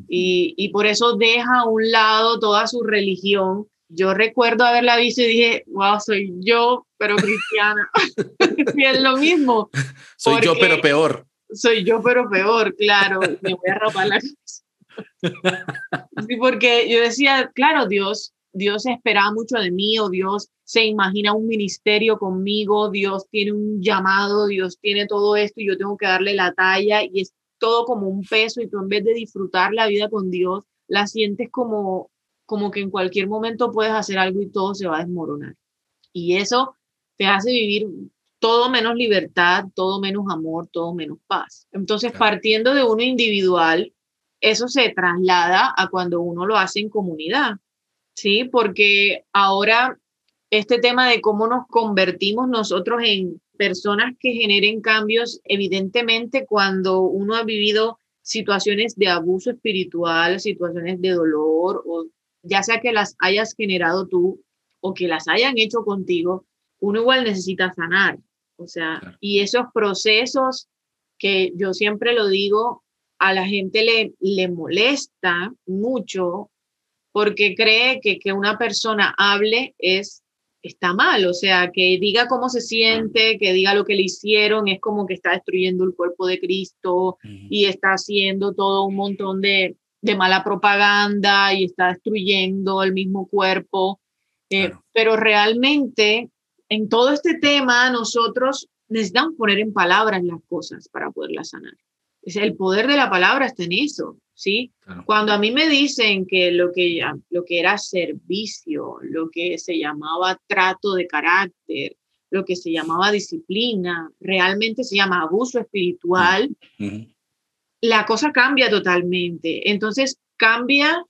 Y, y, por eso deja a un lado toda su religión. Yo recuerdo haberla visto y dije, wow, soy yo, pero cristiana. y es lo mismo. Soy yo, pero peor. Soy yo, pero peor, claro. Me voy a rapar la sí, porque yo decía, claro, Dios, Dios espera mucho de mí, o Dios se imagina un ministerio conmigo, Dios tiene un llamado, Dios tiene todo esto y yo tengo que darle la talla y es todo como un peso y tú en vez de disfrutar la vida con Dios, la sientes como, como que en cualquier momento puedes hacer algo y todo se va a desmoronar. Y eso te hace vivir todo menos libertad, todo menos amor, todo menos paz. Entonces, partiendo de uno individual, eso se traslada a cuando uno lo hace en comunidad, ¿sí? Porque ahora este tema de cómo nos convertimos nosotros en personas que generen cambios, evidentemente cuando uno ha vivido situaciones de abuso espiritual, situaciones de dolor, o ya sea que las hayas generado tú o que las hayan hecho contigo, uno igual necesita sanar. O sea, y esos procesos que yo siempre lo digo, a la gente le, le molesta mucho porque cree que que una persona hable es está mal, o sea, que diga cómo se siente, que diga lo que le hicieron, es como que está destruyendo el cuerpo de Cristo y está haciendo todo un montón de, de, mala propaganda y está destruyendo el mismo cuerpo. Eh, pero realmente en todo este tema nosotros necesitamos poner en palabras las cosas para poderlas sanar el poder de la palabra está en eso, ¿sí? Cuando a mí me dicen que lo, que lo que era servicio, lo que se llamaba trato de carácter, lo que se llamaba disciplina, realmente se llama abuso espiritual, la cosa cambia totalmente. Entonces cambia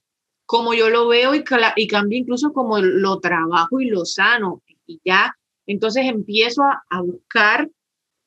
como yo lo veo y, y cambia incluso como lo trabajo y lo sano. Y ya, entonces empiezo a, a buscar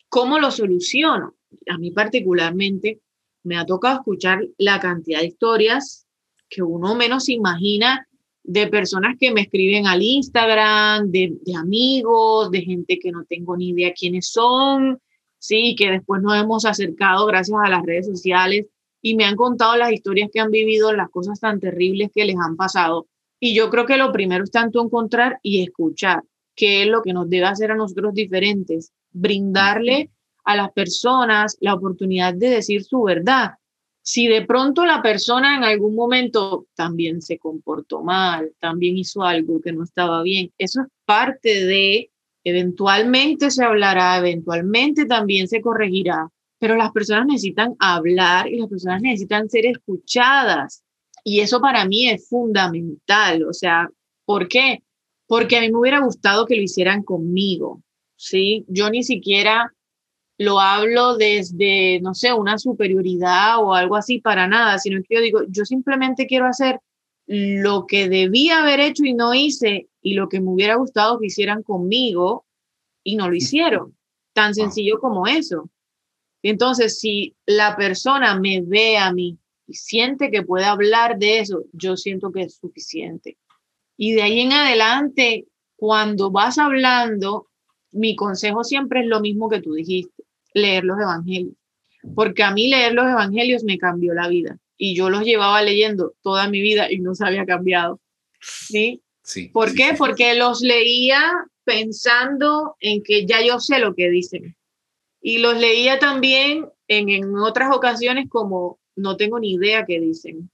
cómo lo soluciono a mí particularmente me ha tocado escuchar la cantidad de historias que uno menos imagina de personas que me escriben al Instagram, de, amigos, de gente que no tengo ni idea quiénes son, sí, que después nos hemos acercado gracias a las redes sociales y me han contado las historias que han vivido, las cosas tan terribles que les han pasado. Y yo creo que lo primero es tanto encontrar y escuchar, que es lo que nos debe hacer a nosotros diferentes, brindarle a las personas la oportunidad de decir su verdad. Si de pronto la persona en algún momento también se comportó mal, también hizo algo que no estaba bien, eso es parte de, eventualmente se hablará, eventualmente también se corregirá, pero las personas necesitan hablar y las personas necesitan ser escuchadas. Y eso para mí es fundamental. O sea, ¿por qué? Porque a mí me hubiera gustado que lo hicieran conmigo. ¿sí? Yo ni siquiera lo hablo desde, no sé, una superioridad o algo así para nada, sino que yo digo, yo simplemente quiero hacer lo que debía haber hecho y no hice y lo que me hubiera gustado que hicieran conmigo y no lo hicieron. Tan sencillo como eso. Entonces, si la persona me ve a mí y siente que puede hablar de eso, yo siento que es suficiente. Y de ahí en adelante, cuando vas hablando, mi consejo siempre es lo mismo que tú dijiste, leer los evangelios. Porque a mí leer los evangelios me cambió la vida y yo los llevaba leyendo toda mi vida y no se había cambiado. ¿Sí? Sí. ¿Por qué? Porque los leía pensando en que ya yo sé lo que dicen. Y los leía también en, en otras ocasiones como no tengo ni idea qué dicen.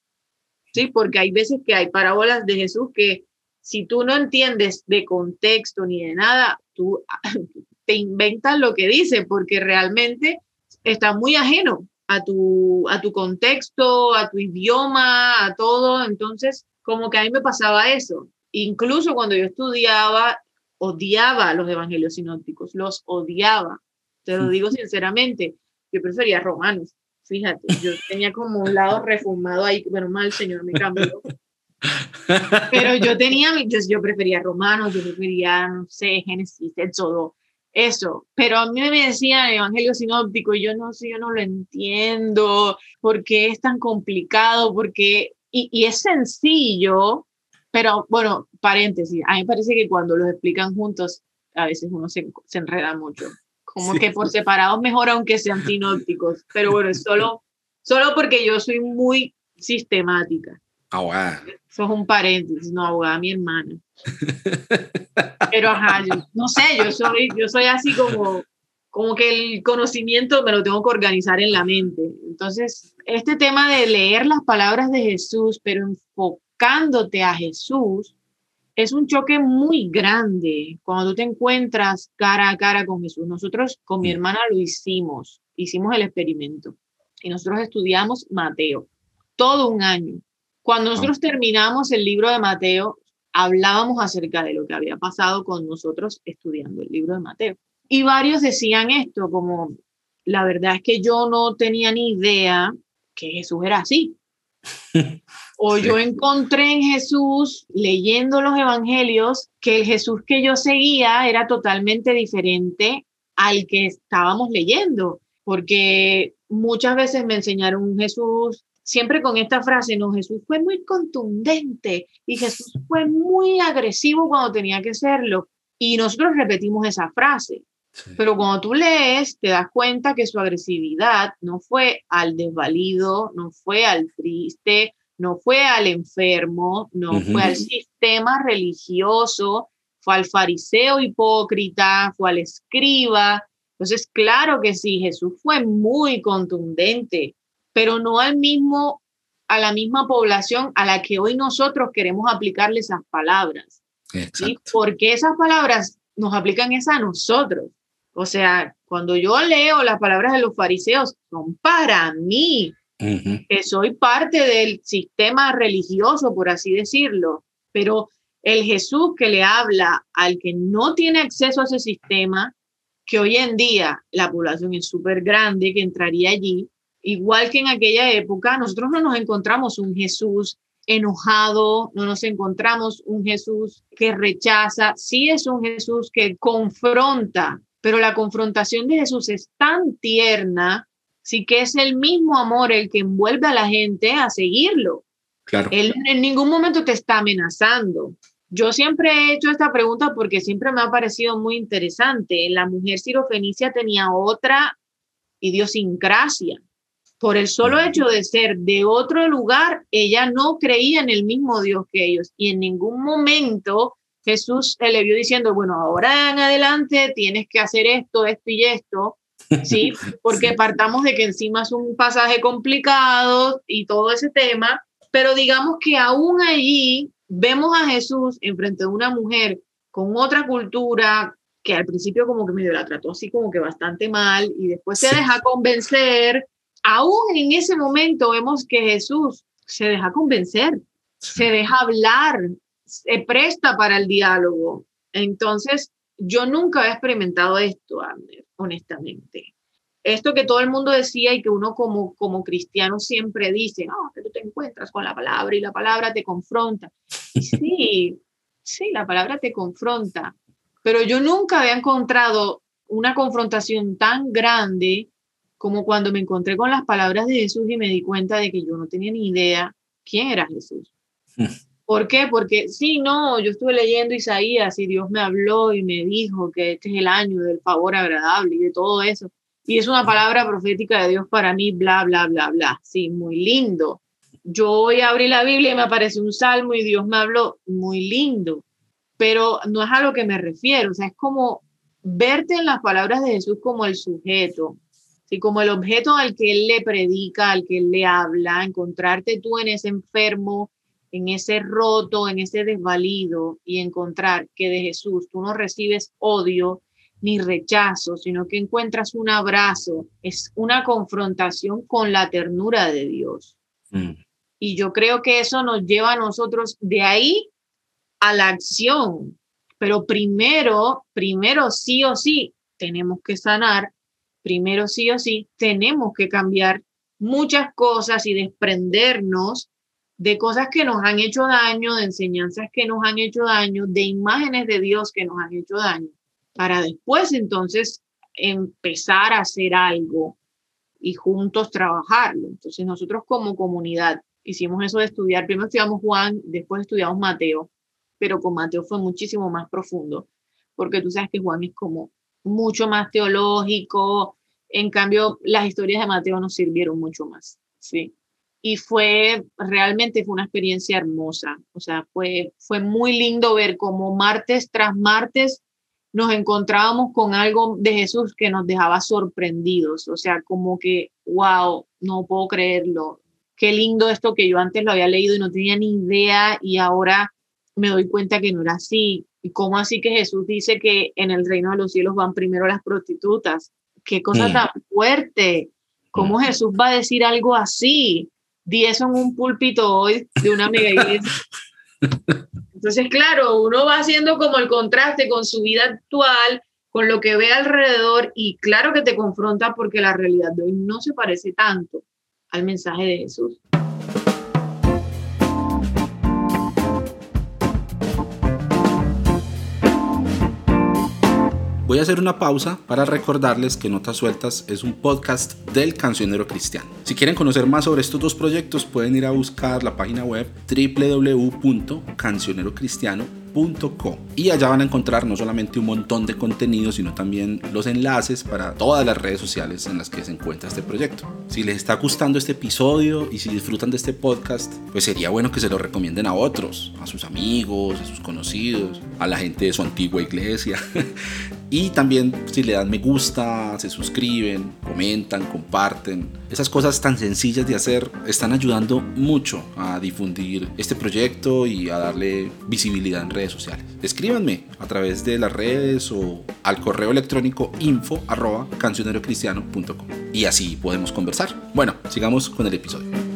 Sí, porque hay veces que hay parábolas de Jesús que si tú no entiendes de contexto ni de nada, tú te inventas lo que dice porque realmente está muy ajeno a tu, a tu contexto, a tu idioma, a todo. Entonces, como que a mí me pasaba eso. Incluso cuando yo estudiaba, odiaba los evangelios sinópticos, los odiaba. Te lo digo sinceramente, yo prefería romanos. Fíjate, yo tenía como un lado refumado ahí, bueno, mal, señor me cambió. Pero yo tenía, yo, yo prefería romanos, yo prefería, no sé, Génesis, Éxodo, eso, pero a mí me decían evangelio sinóptico y yo no sé, yo no lo entiendo, porque es tan complicado, porque, y, y, es sencillo, pero bueno, paréntesis, a mí me parece que cuando los explican juntos, a veces uno se, se enreda mucho, como sí. que por separados mejor aunque sean sinópticos, pero bueno, es solo, solo porque yo soy muy sistemática. Abogada. Eso es un paréntesis, no, abogada, mi hermana. Pero ajá, yo, no sé, yo soy, yo soy así como, como que el conocimiento me lo tengo que organizar en la mente. Entonces, este tema de leer las palabras de Jesús, pero enfocándote a Jesús, es un choque muy grande cuando tú te encuentras cara a cara con Jesús. Nosotros con mi hermana lo hicimos, hicimos el experimento y nosotros estudiamos Mateo todo un año. Cuando nosotros terminamos el libro de Mateo, hablábamos acerca de lo que había pasado con nosotros estudiando el libro de Mateo. Y varios decían esto, como la verdad es que yo no tenía ni idea que Jesús era así. O yo encontré en Jesús, leyendo los evangelios, que el Jesús que yo seguía era totalmente diferente al que estábamos leyendo, porque muchas veces me enseñaron un Jesús siempre con esta frase, no, Jesús fue muy contundente y Jesús fue muy agresivo cuando tenía que serlo. Y nosotros repetimos esa frase. Sí. Pero cuando tú lees, te das cuenta que su agresividad no fue al desvalido, no fue al triste, no fue al enfermo, no uh -huh. fue al sistema religioso, fue al fariseo hipócrita, fue al escriba. Entonces, claro que sí, Jesús fue muy contundente, pero no al mismo, a la misma población a la que hoy nosotros queremos aplicarle esas palabras. ¿sí? Porque esas palabras nos aplican es a nosotros. O sea, cuando yo leo las palabras de los fariseos, son para mí, uh -huh. que soy parte del sistema religioso, por así decirlo. Pero el Jesús que le habla al que no tiene acceso a ese sistema, que hoy en día la población es súper grande, que entraría allí, igual que en aquella época, nosotros no nos encontramos un Jesús enojado, no nos encontramos un Jesús que rechaza, sí es un Jesús que confronta, pero la confrontación de Jesús es tan tierna, sí que es el mismo amor el que envuelve a la gente a seguirlo. Claro. Él en ningún momento te está amenazando. Yo siempre he hecho esta pregunta porque siempre me ha parecido muy interesante. La mujer sirofenicia tenía otra idiosincrasia por el solo hecho de ser de otro lugar, ella no creía en el mismo Dios que ellos y en ningún momento Jesús le vio diciendo, bueno, ahora en adelante tienes que hacer esto, esto y esto, ¿sí? Porque sí. partamos de que encima es un pasaje complicado y todo ese tema, pero digamos que aún allí vemos a Jesús enfrente de una mujer con otra cultura que al principio como que medio la trató así como que bastante mal y después se deja convencer aún en ese momento vemos que Jesús se deja convencer, se deja hablar, se presta para el diálogo. Entonces, yo nunca he experimentado esto, Ander, honestamente. Esto que todo el mundo decía y que uno como, como cristiano siempre dice, no, que tú te encuentras con la palabra y la palabra te confronta. Y sí, Sí, la palabra te confronta, pero yo nunca había encontrado una confrontación tan grande como cuando me encontré con las palabras de Jesús y me di cuenta de que yo no tenía ni idea quién era Jesús. ¿Por qué? Porque sí, no, yo estuve leyendo Isaías y Dios me habló y me dijo que este es el año del favor agradable y de todo eso. Y es una palabra profética de Dios para mí, bla, bla, bla, bla. Sí, muy lindo. Yo voy a abrir la Biblia y me aparece un salmo y Dios me habló, muy lindo. Pero no es a lo que me refiero, o sea, es como verte en las palabras de Jesús como el sujeto, ¿sí? como el objeto al que Él le predica, al que Él le habla, encontrarte tú en ese enfermo en ese roto, en ese desvalido y encontrar que de Jesús tú no recibes odio ni rechazo, sino que encuentras un abrazo, es una confrontación con la ternura de Dios. Mm. Y yo creo que eso nos lleva a nosotros de ahí a la acción. Pero primero, primero sí o sí, tenemos que sanar, primero sí o sí, tenemos que cambiar muchas cosas y desprendernos de cosas que nos han hecho daño, de enseñanzas que nos han hecho daño, de imágenes de Dios que nos han hecho daño, para después entonces empezar a hacer algo y juntos trabajarlo. Entonces nosotros como comunidad hicimos eso de estudiar, primero estudiamos Juan, después estudiamos Mateo, pero con Mateo fue muchísimo más profundo, porque tú sabes que Juan es como mucho más teológico, en cambio las historias de Mateo nos sirvieron mucho más, ¿sí? y fue realmente fue una experiencia hermosa. O sea, fue, fue muy lindo ver cómo martes tras martes nos encontrábamos con algo de Jesús que nos dejaba sorprendidos. O sea, como que, wow, no puedo creerlo. Qué lindo esto que yo antes lo había leído y no tenía ni idea y ahora me doy cuenta que no era así. ¿Y cómo así que Jesús dice que en el reino de los cielos van primero las prostitutas? Qué cosa mm. tan fuerte. ¿Cómo mm. Jesús va a decir algo así? di eso en un púlpito hoy de una mega iglesia. Entonces, claro, uno va haciendo como el contraste con su vida actual, con lo que ve alrededor y claro que te confronta porque la realidad de hoy no se parece tanto al mensaje de Jesús. Voy a hacer una pausa para recordarles que Notas Sueltas es un podcast del cancionero cristiano. Si quieren conocer más sobre estos dos proyectos pueden ir a buscar la página web www.cancionerocristiano.com y allá van a encontrar no solamente un montón de contenido, sino también los enlaces para todas las redes sociales en las que se encuentra este proyecto. Si les está gustando este episodio y si disfrutan de este podcast, pues sería bueno que se lo recomienden a otros, a sus amigos, a sus conocidos, a la gente de su antigua iglesia. y también si le dan me gusta, se suscriben, comentan, comparten. Esas cosas tan sencillas de hacer están ayudando mucho a difundir este proyecto y a darle visibilidad en redes sociales. Escríbanme a través de las redes o al correo electrónico info y así podemos conversar. Bueno, sigamos con el episodio.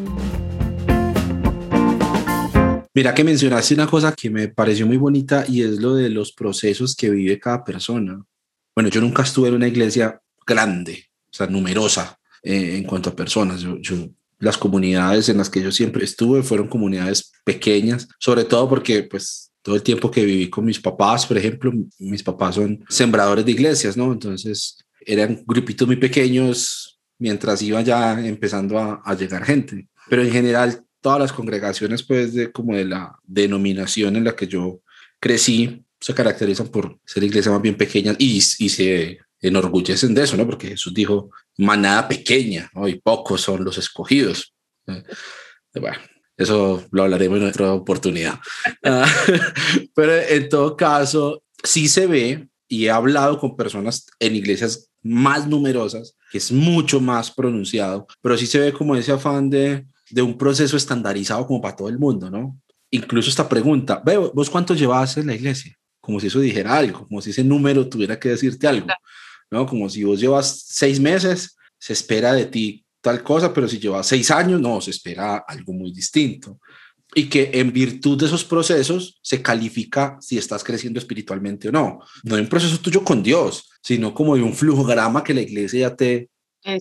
Mira que mencionaste una cosa que me pareció muy bonita y es lo de los procesos que vive cada persona. Bueno, yo nunca estuve en una iglesia grande, o sea, numerosa eh, en cuanto a personas. Yo, yo, las comunidades en las que yo siempre estuve fueron comunidades pequeñas, sobre todo porque pues todo el tiempo que viví con mis papás, por ejemplo, mis papás son sembradores de iglesias, ¿no? Entonces eran grupitos muy pequeños mientras iba ya empezando a, llegar gente. Pero en general, todas las congregaciones, pues, de como de la denominación en la que yo crecí, se caracterizan por ser iglesias más bien pequeñas y, y se enorgullecen de eso, ¿no? Porque Jesús dijo, manada pequeña, ¿no? Pocos son los escogidos. Eh, bueno, eso lo hablaremos en otra oportunidad. Ah, pero en todo caso, sí se ve y he hablado con personas en iglesias más numerosas, que es mucho más pronunciado, pero sí se ve como ese afán de, de un proceso estandarizado como para todo el mundo, ¿no? Incluso esta pregunta, veo, ¿vos cuánto llevas en la iglesia? Como si eso dijera algo, como si ese número tuviera que decirte algo, ¿no? Como si vos llevas seis meses, se espera de ti tal cosa, pero si lleva seis años, no, se espera algo muy distinto. Y que en virtud de esos procesos se califica si estás creciendo espiritualmente o no. No hay un proceso tuyo con Dios, sino como de un flujograma que la iglesia ya te,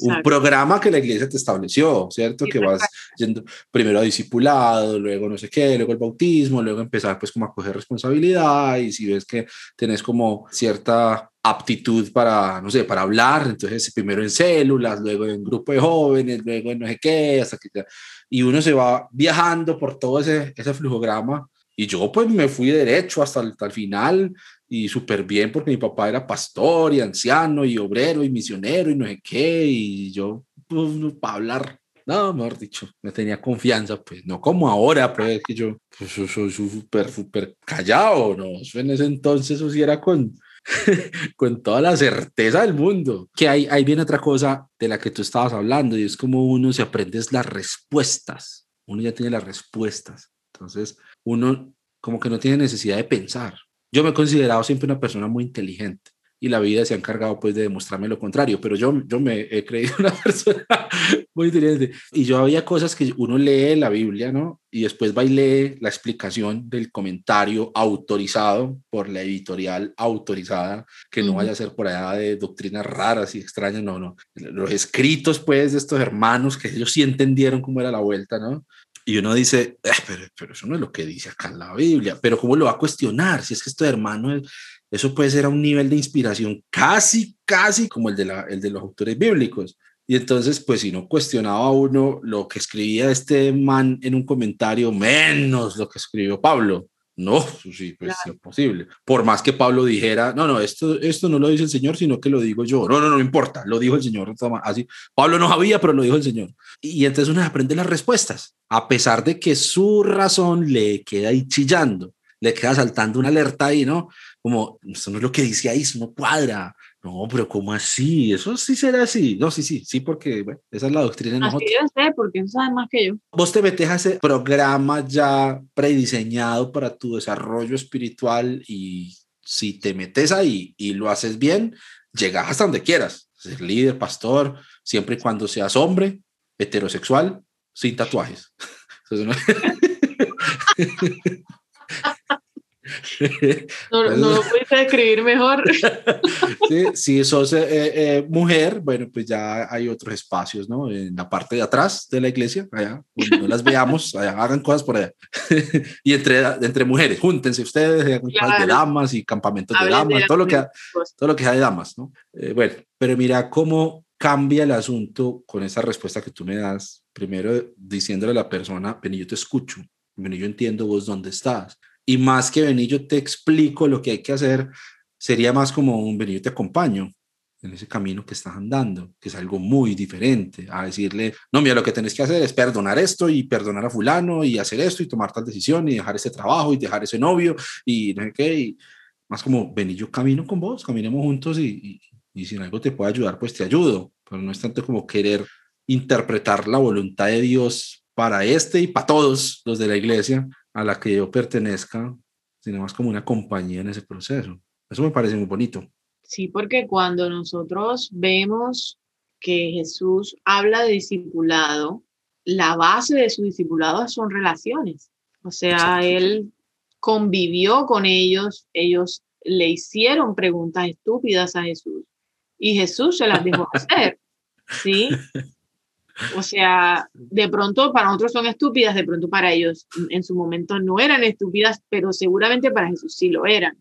un programa que la iglesia te estableció, ¿cierto? que vas yendo primero a discipulado, luego no sé qué, luego el bautismo, luego empezar pues como a coger responsabilidad y si ves que tenés como cierta aptitud para, no sé, para hablar, entonces primero en células, luego en grupo de jóvenes, luego en no sé qué, hasta que y uno se va viajando por todo ese, ese flujograma y yo pues me fui derecho hasta el, hasta el final y súper bien porque mi papá era pastor y anciano y obrero y misionero y no sé qué y yo pues, para hablar no, mejor dicho, me tenía confianza, pues no como ahora, pues que yo pues, soy súper, súper callado, ¿no? en ese entonces eso sí era con, con toda la certeza del mundo. Que hay, ahí viene otra cosa de la que tú estabas hablando y es como uno se aprende las respuestas, uno ya tiene las respuestas, entonces uno como que no tiene necesidad de pensar. Yo me he considerado siempre una persona muy inteligente y la vida se ha encargado pues de demostrarme lo contrario, pero yo, yo me he creído una persona muy inteligente y yo había cosas que uno lee la Biblia, ¿no? Y después va y lee la explicación del comentario autorizado por la editorial autorizada, que no vaya a ser por allá de doctrinas raras y extrañas, no, no. Los escritos pues de estos hermanos que ellos sí entendieron cómo era la vuelta, ¿no? Y uno dice, eh, pero, pero, eso no es lo que dice acá en la Biblia, pero ¿cómo lo va a cuestionar? Si es que esto hermano, eso puede ser a un nivel de inspiración casi, casi como el de, la, el de los autores bíblicos. Y entonces, pues si no cuestionaba uno lo que escribía este man en un comentario, menos lo que escribió Pablo. No, sí, pues es imposible. Por más que Pablo dijera, no, no, esto, esto no lo dice el Señor, sino que lo digo yo. No, no, no, importa, lo dijo el Señor. Así, Pablo no sabía, pero lo dijo el Señor. Y, entonces uno aprende las respuestas, a pesar de que su razón le queda ahí chillando, le queda saltando una alerta ahí, ¿no? Como, esto no es lo que dice ahí, eso no cuadra. No, pero ¿cómo así? Eso sí será así. No, sí, sí, sí, porque bueno, esa es la doctrina de nosotros. yo sé, porque sabe más que yo. Vos te metes a ese programa ya prediseñado para tu desarrollo espiritual y si te metes ahí y lo haces bien, llegas hasta donde quieras. Ser líder, pastor, siempre y cuando seas hombre, heterosexual, sin tatuajes. No, no lo puedes describir mejor. Sí, si sos eh, eh, mujer, bueno, pues ya hay otros espacios, ¿no? En la parte de atrás de la iglesia, allá, no las veamos, hagan cosas por allá. y entre, entre mujeres, júntense ustedes, hagan de damas y campamentos de damas, todo, lo que, todo lo que sea de damas, ¿no? Eh, bueno, pero mira cómo cambia el asunto con esa respuesta que tú me das, primero diciéndole a la persona, vení, yo te escucho, vení, yo entiendo vos dónde estás y más que venir yo te explico lo que hay que hacer, sería más como un venir yo te acompaño en ese camino que estás andando, que es algo muy diferente a decirle, no, mira, lo que tenés que hacer es perdonar esto y perdonar a fulano y hacer esto y tomar tal decisión y dejar ese trabajo y dejar ese novio y no sé qué, y más como venir yo camino con vos, caminemos juntos y, y, y si en algo te puede ayudar, pues te ayudo, pero no es tanto como querer interpretar la voluntad de Dios para este y para todos los de la iglesia, a la que yo pertenezca, sino más como una compañía en ese proceso. Eso me parece muy bonito. Sí, porque cuando nosotros vemos que Jesús habla de discipulado, la base de su discipulado son relaciones. O sea, él convivió con ellos, ellos le hicieron preguntas estúpidas a Jesús y Jesús se las dejó hacer. ¿Sí? O sea, de pronto para nosotros son estúpidas, de pronto para ellos en su momento no eran estúpidas, pero seguramente para Jesús sí lo eran.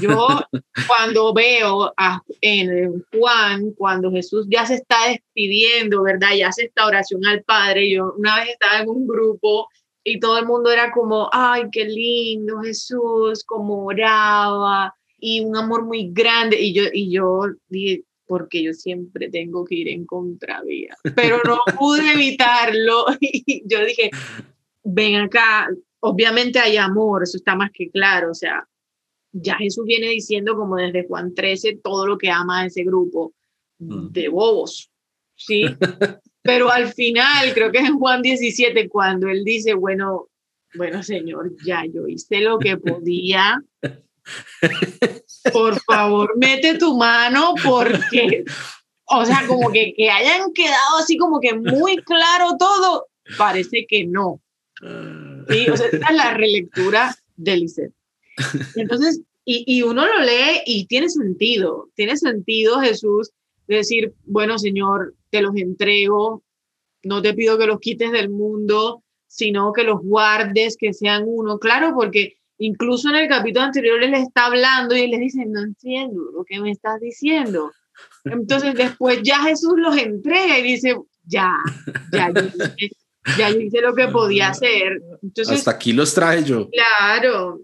Yo cuando veo a, en Juan, cuando Jesús ya se está despidiendo, ¿verdad? Ya hace esta oración al Padre. Yo una vez estaba en un grupo y todo el mundo era como, ay, qué lindo Jesús, como oraba y un amor muy grande. Y yo, y yo dije, porque yo siempre tengo que ir en contravía, pero no pude evitarlo y yo dije, ven acá, obviamente hay amor, eso está más que claro, o sea, ya Jesús viene diciendo como desde Juan 13 todo lo que ama a ese grupo mm. de bobos, ¿sí? Pero al final, creo que es en Juan 17 cuando él dice, bueno, bueno, Señor, ya yo hice lo que podía, por favor, mete tu mano porque, o sea, como que, que hayan quedado así como que muy claro todo, parece que no. ¿Sí? O sea, esta es la relectura de Lisset. Entonces, y, y, uno lo lee y tiene sentido, tiene sentido Jesús decir, bueno, Señor, te los entrego, no te pido que los quites del mundo, sino que los guardes, que sean uno. Claro, porque incluso en el capítulo anterior él está hablando y él le dice, no entiendo lo que me estás diciendo. Entonces después ya Jesús los entrega y dice, ya, ya, ya hice lo que podía hacer. Entonces, Hasta aquí los traje yo. Claro,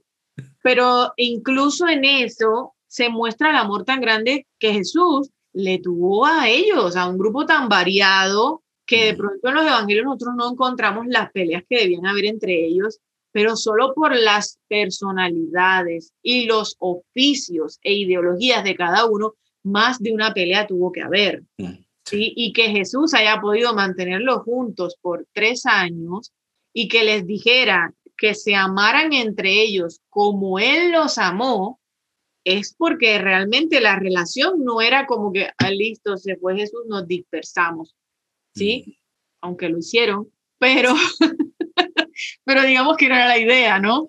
pero incluso en eso se muestra el amor tan grande que Jesús le tuvo a ellos, a un grupo tan variado que de pronto en los evangelios nosotros no encontramos las peleas que debían haber entre ellos, pero solo por las personalidades y los oficios e ideologías de cada uno, más de una pelea tuvo que haber. Mm. ¿sí? Y que Jesús haya podido mantenerlos juntos por tres años y que les dijera que se amaran entre ellos como Él los amó, es porque realmente la relación no era como que, ah, listo, se fue Jesús, nos dispersamos, ¿sí? Mm. Aunque lo hicieron, pero, pero digamos que no era la idea, ¿no?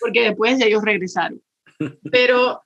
Porque después ellos regresaron. Pero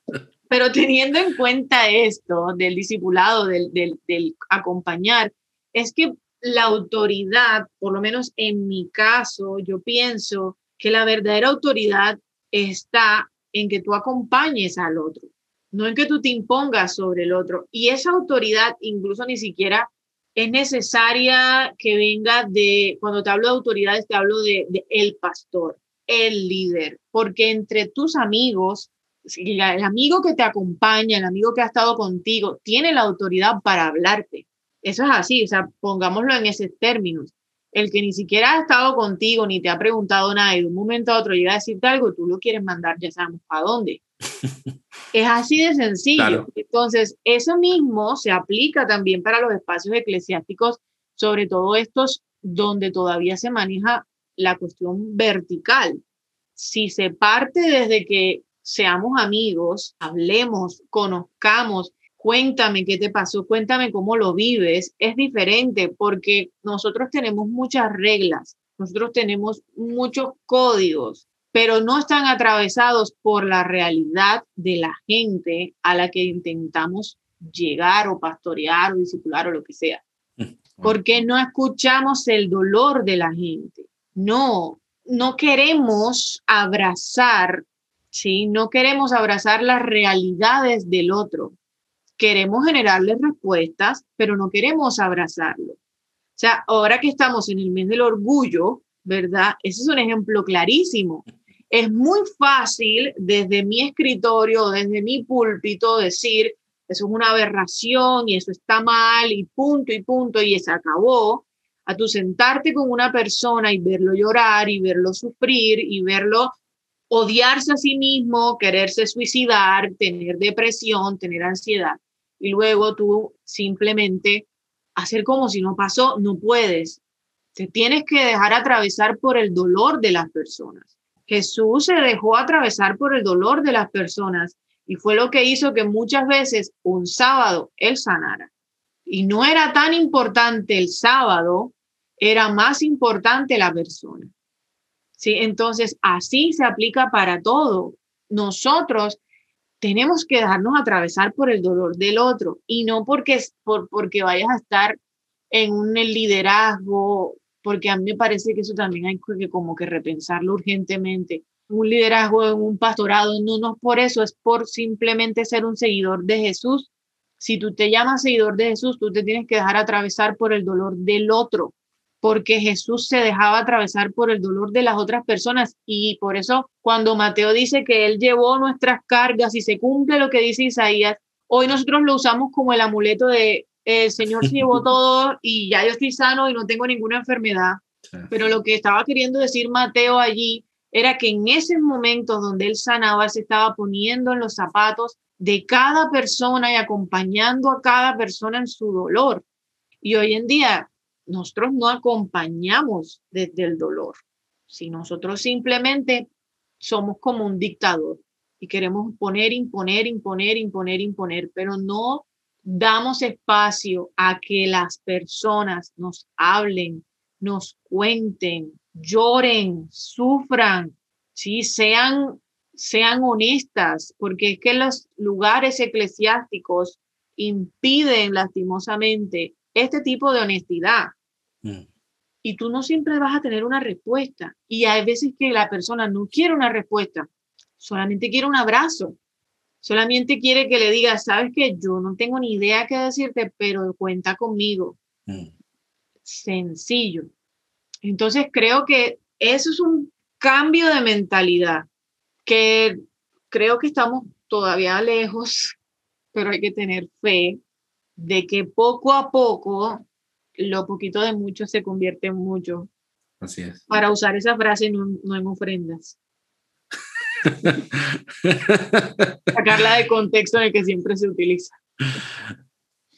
pero teniendo en cuenta esto del discipulado, del, del, del, acompañar, es que la autoridad, por lo menos en mi caso, yo pienso que la verdadera autoridad está en que tú acompañes al otro, no en que tú te impongas sobre el otro. Y esa autoridad incluso ni siquiera es necesaria que venga de, cuando te hablo de autoridades, te hablo de, el pastor, el líder, porque entre tus amigos el amigo que te acompaña, el amigo que ha estado contigo, tiene la autoridad para hablarte. Eso es así, o sea, pongámoslo en esos términos. El que ni siquiera ha estado contigo ni te ha preguntado nada y de un momento a otro llega a decirte algo, tú lo quieres mandar, ya sabemos para dónde. Es así de sencillo. Entonces, eso mismo se aplica también para los espacios eclesiásticos, sobre todo estos donde todavía se maneja la cuestión vertical. Si se parte desde que seamos amigos, hablemos, conozcamos, cuéntame qué te pasó, cuéntame cómo lo vives, es diferente porque nosotros tenemos muchas reglas, nosotros tenemos muchos códigos, pero no están atravesados por la realidad de la gente a la que intentamos llegar o pastorear o discipular o lo que sea. Mm, porque no escuchamos el dolor de la gente. No, no queremos abrazar ¿sí? No queremos abrazar las realidades del otro. Queremos generarle respuestas, pero no queremos abrazarlo. O sea, ahora que estamos en el mes del orgullo, ¿verdad? Ese es un ejemplo clarísimo. Es muy fácil desde mi escritorio, desde mi púlpito, decir, eso es una aberración y eso está mal y punto y punto y se acabó. A tu sentarte con una persona y verlo llorar y verlo sufrir y verlo odiarse a sí mismo, quererse suicidar, tener depresión, tener ansiedad. Y luego tú simplemente hacer como si no pasó, no puedes. Te tienes que dejar atravesar por el dolor de las personas. Jesús se dejó atravesar por el dolor de las personas y fue lo que hizo que muchas veces un sábado él sanara. Y no era tan importante el sábado, era más importante la persona. ¿sí? Entonces, así se aplica para todo. Nosotros tenemos que dejarnos atravesar por el dolor del otro y no porque, por, porque vayas a estar en un liderazgo, porque a mí me parece que eso también hay que como que repensarlo urgentemente. Un liderazgo en un pastorado, no, no por eso, es por simplemente ser un seguidor de Jesús. Si tú te llamas seguidor de Jesús, tú te tienes que dejar atravesar por el dolor del otro porque Jesús se dejaba atravesar por el dolor de las otras personas y por eso cuando Mateo dice que Él llevó nuestras cargas y se cumple lo que dice Isaías, hoy nosotros lo usamos como el amuleto de el Señor se llevó todo y ya yo estoy sano y no tengo ninguna enfermedad. Pero lo que estaba queriendo decir Mateo allí era que en esos momentos donde él sanaba, se estaba poniendo en los zapatos de cada persona y acompañando a cada persona en su dolor. Y hoy en día nosotros no acompañamos desde el dolor. Si nosotros simplemente somos como un dictador y queremos poner, imponer, imponer, imponer, imponer, pero no damos espacio a que las personas nos hablen, nos cuenten, lloren, sufran, ¿sí? sean, sean honestas, porque es que los lugares eclesiásticos impiden lastimosamente este tipo de honestidad. Mm. Y tú no siempre vas a tener una respuesta. Y hay veces que la persona no quiere una respuesta, solamente quiere un abrazo. Solamente quiere que le digas, sabes que yo no tengo ni idea qué decirte, pero cuenta conmigo. Mm. Sencillo. Entonces creo que eso es un cambio de mentalidad que creo que estamos todavía lejos, pero hay que tener fe de que poco a poco lo poquito de mucho se convierte en mucho. Así es. Para usar esa frase no, no en ofrendas. Sacarla de contexto en el que siempre se utiliza.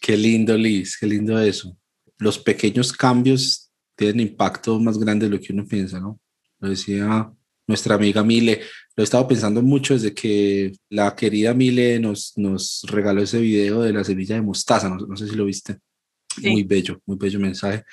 Qué lindo, Liz, qué lindo eso. Los pequeños cambios tienen impacto más grande de lo que uno piensa, ¿no? Lo decía nuestra amiga Mile, lo he estado pensando mucho desde que la querida Mile nos, nos regaló ese video de la semilla de mostaza, no, sé si lo viste. Muy bello, muy bello mensaje.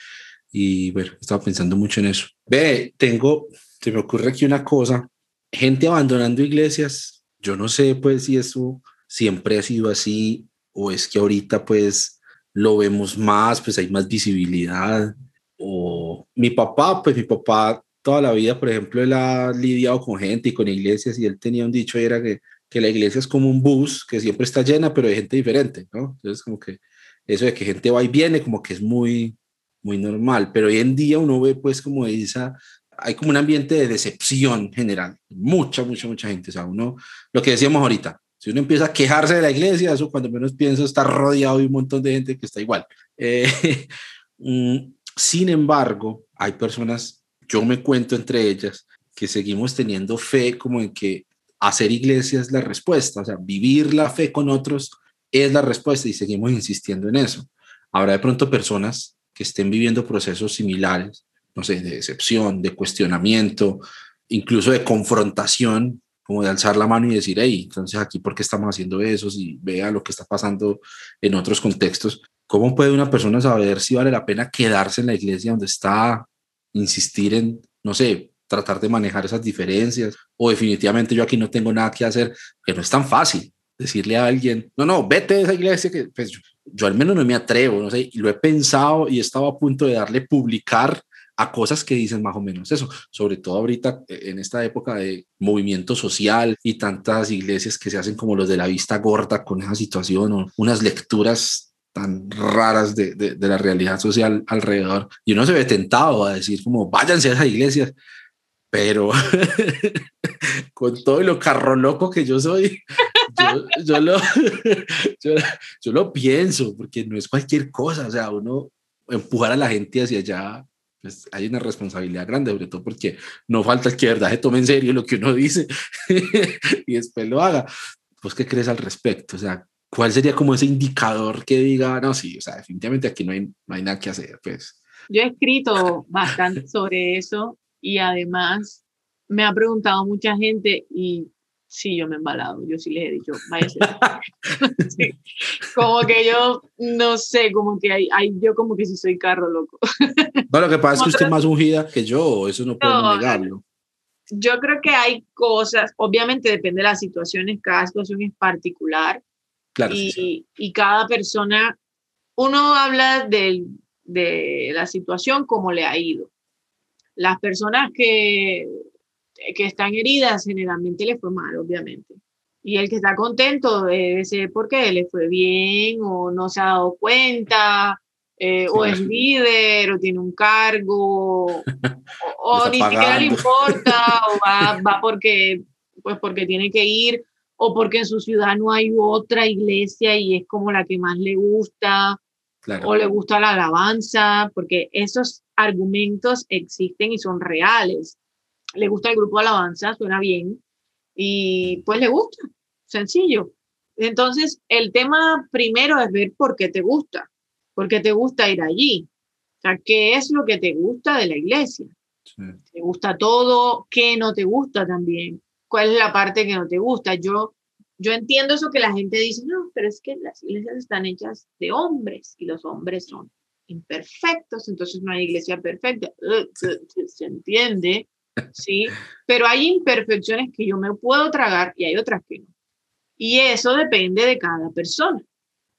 Y bueno, he estado pensando mucho en eso. Ve, tengo, se me ocurre aquí una cosa, gente abandonando iglesias, yo no sé pues si eso siempre ha sido así o es que ahorita pues lo vemos más, pues hay más visibilidad. O mi papá, pues mi papá toda la vida, por ejemplo, él ha lidiado con gente y con iglesias y él tenía un dicho, era que, que la iglesia es como un bus que siempre está llena, pero de gente diferente, ¿no? Entonces, como que eso de que gente va y viene, como que es muy, muy normal, pero hoy en día uno ve pues como esa, hay como un ambiente de decepción general, mucha, mucha, mucha gente, o sea, uno, lo que decíamos ahorita, si uno empieza a quejarse de la iglesia, eso cuando menos pienso está rodeado de un montón de gente que está igual. Eh, mm, sin embargo, hay personas yo me cuento entre ellas que seguimos teniendo fe como en que hacer iglesia es la respuesta, o sea, vivir la fe con otros es la respuesta y seguimos insistiendo en eso. Habrá de pronto personas que estén viviendo procesos similares, no sé, de decepción, de cuestionamiento, incluso de confrontación, como de alzar la mano y decir, hey, entonces aquí, ¿por qué estamos haciendo eso? Si vea lo que está pasando en otros contextos, ¿cómo puede una persona saber si vale la pena quedarse en la iglesia donde está insistir en, no sé, tratar de manejar esas diferencias o definitivamente yo aquí no tengo nada que hacer, que no es tan fácil decirle a alguien, no, no, vete de esa iglesia que pues yo, al menos no me atrevo, no sé, y lo he pensado y he estado a punto de darle publicar a cosas que dicen más o menos eso, sobre todo ahorita eh, en esta época de movimiento social y tantas iglesias que se hacen como los de la vista gorda con esa situación o unas lecturas tan raras de, de, la realidad social alrededor. Y uno se ve tentado a decir como, váyanse a esas iglesias, pero con todo lo carro loco que yo soy, yo, lo, yo, lo pienso, porque no es cualquier cosa, o sea, uno empujar a la gente hacia allá, pues hay una responsabilidad grande, sobre todo porque no falta el que de verdad se tome en serio lo que uno dice y después lo haga. ¿Pues qué crees al respecto? O sea, ¿cuál sería como ese indicador que diga, no, sí, o sea, definitivamente aquí no hay, no hay nada que hacer? Pues. Yo he escrito bastante sobre eso y además me ha preguntado mucha gente y sí, yo me he embalado, yo sí les he dicho, váyase. como que yo, no sé, como que hay, hay, yo como que sí soy carro loco. no, lo que pasa es que usted es más ungida que yo, eso no puedo negarlo. Yo creo que hay cosas, obviamente depende de las situaciones, cada situación es particular, y, y, cada persona, uno habla de, de la situación como le ha ido. Las personas que, que están heridas generalmente les fue mal, obviamente. Y el que está contento debe ser porque le fue bien o no se ha dado cuenta, eh, o es líder, o tiene un cargo, o, o ni siquiera le importa, o va, va, porque, pues porque tiene que ir, o porque en su ciudad no hay otra iglesia y es como la que más le gusta, o le gusta la alabanza, porque esos argumentos existen y son reales. Le gusta el grupo alabanza, suena bien, y pues le gusta, sencillo. Entonces, el tema primero es ver por qué te gusta, por qué te gusta ir allí. O sea, ¿qué es lo que te gusta de la iglesia? ¿Te gusta todo? ¿Qué no te gusta también? cuál es la parte que no te gusta. Yo, yo entiendo eso que la gente dice, no, pero es que las iglesias están hechas de hombres y los hombres son imperfectos, entonces no hay iglesia perfecta. Se entiende, ¿sí? Pero hay imperfecciones que yo me puedo tragar y hay otras que no. Y eso depende de cada persona.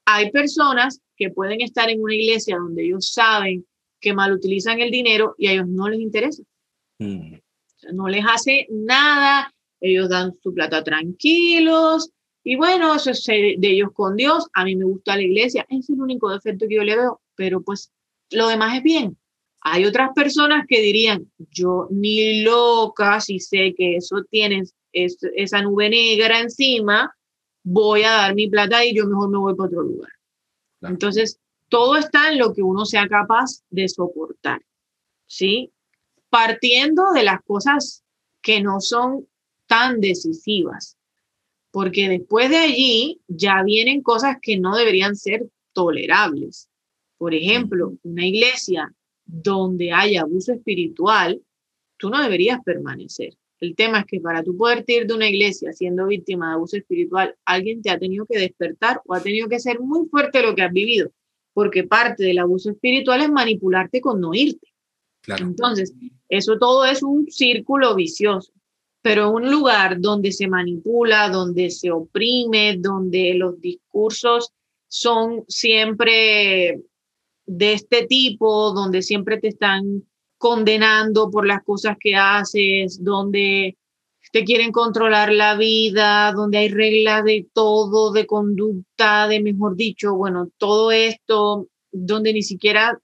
hay personas que pueden estar en una iglesia donde ellos saben que mal utilizan el dinero y a ellos no les interesa. Mm. no les hace nada, ellos dan su plata tranquilos y bueno, eso es de ellos con Dios. A mí me gusta la iglesia, es el único defecto que yo le veo, pero pues lo demás es bien. Hay otras personas que dirían, yo ni loca, si sé que eso tiene esa nube negra encima, voy a dar mi plata y yo mejor me voy para otro lugar. Entonces, todo está en lo que uno sea capaz de soportar, ¿sí? Partiendo de las cosas que no son tan decisivas, porque después de allí ya vienen cosas que no deberían ser tolerables. Por ejemplo, una iglesia donde haya abuso espiritual, tú no deberías permanecer. El tema es que para tú poder ir de una iglesia siendo víctima de abuso espiritual, alguien te ha tenido que despertar o ha tenido que ser muy fuerte lo que has vivido, porque parte del abuso espiritual es manipularte con no irte. Entonces, eso todo es un círculo vicioso, pero un lugar donde se manipula, donde se oprime, donde los discursos son siempre de este tipo, donde siempre te están condenando por las cosas que haces, donde te quieren controlar la vida, donde hay reglas de todo, de conducta, de mejor dicho, bueno, todo esto, donde ni siquiera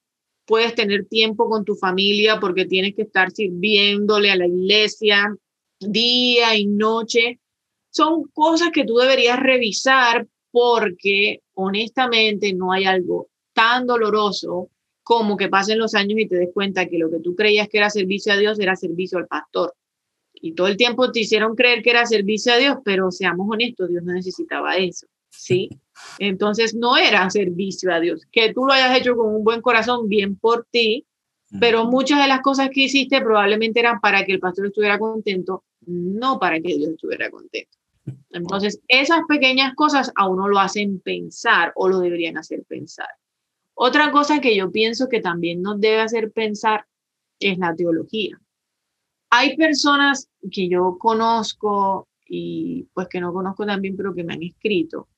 puedes tener tiempo con tu familia porque tienes que estar sirviéndole a la iglesia día y noche. Son cosas que tú deberías revisar porque honestamente no hay algo tan doloroso como que pasen los años y te des cuenta que lo que tú creías que era servicio a Dios era servicio al pastor. Y todo el tiempo te hicieron creer que era servicio a Dios, pero seamos honestos, Dios no necesitaba eso, ¿sí? Entonces no era servicio a Dios. Que tú lo hayas hecho con un buen corazón, bien por ti, pero muchas de las cosas que hiciste probablemente eran para que el pastor estuviera contento, no para que Dios estuviera contento. Entonces, esas pequeñas cosas a uno lo hacen pensar o lo deberían hacer pensar. Otra cosa que yo pienso que también nos debe hacer pensar es la teología. Hay personas que yo conozco y pues que no conozco también, pero que me han escrito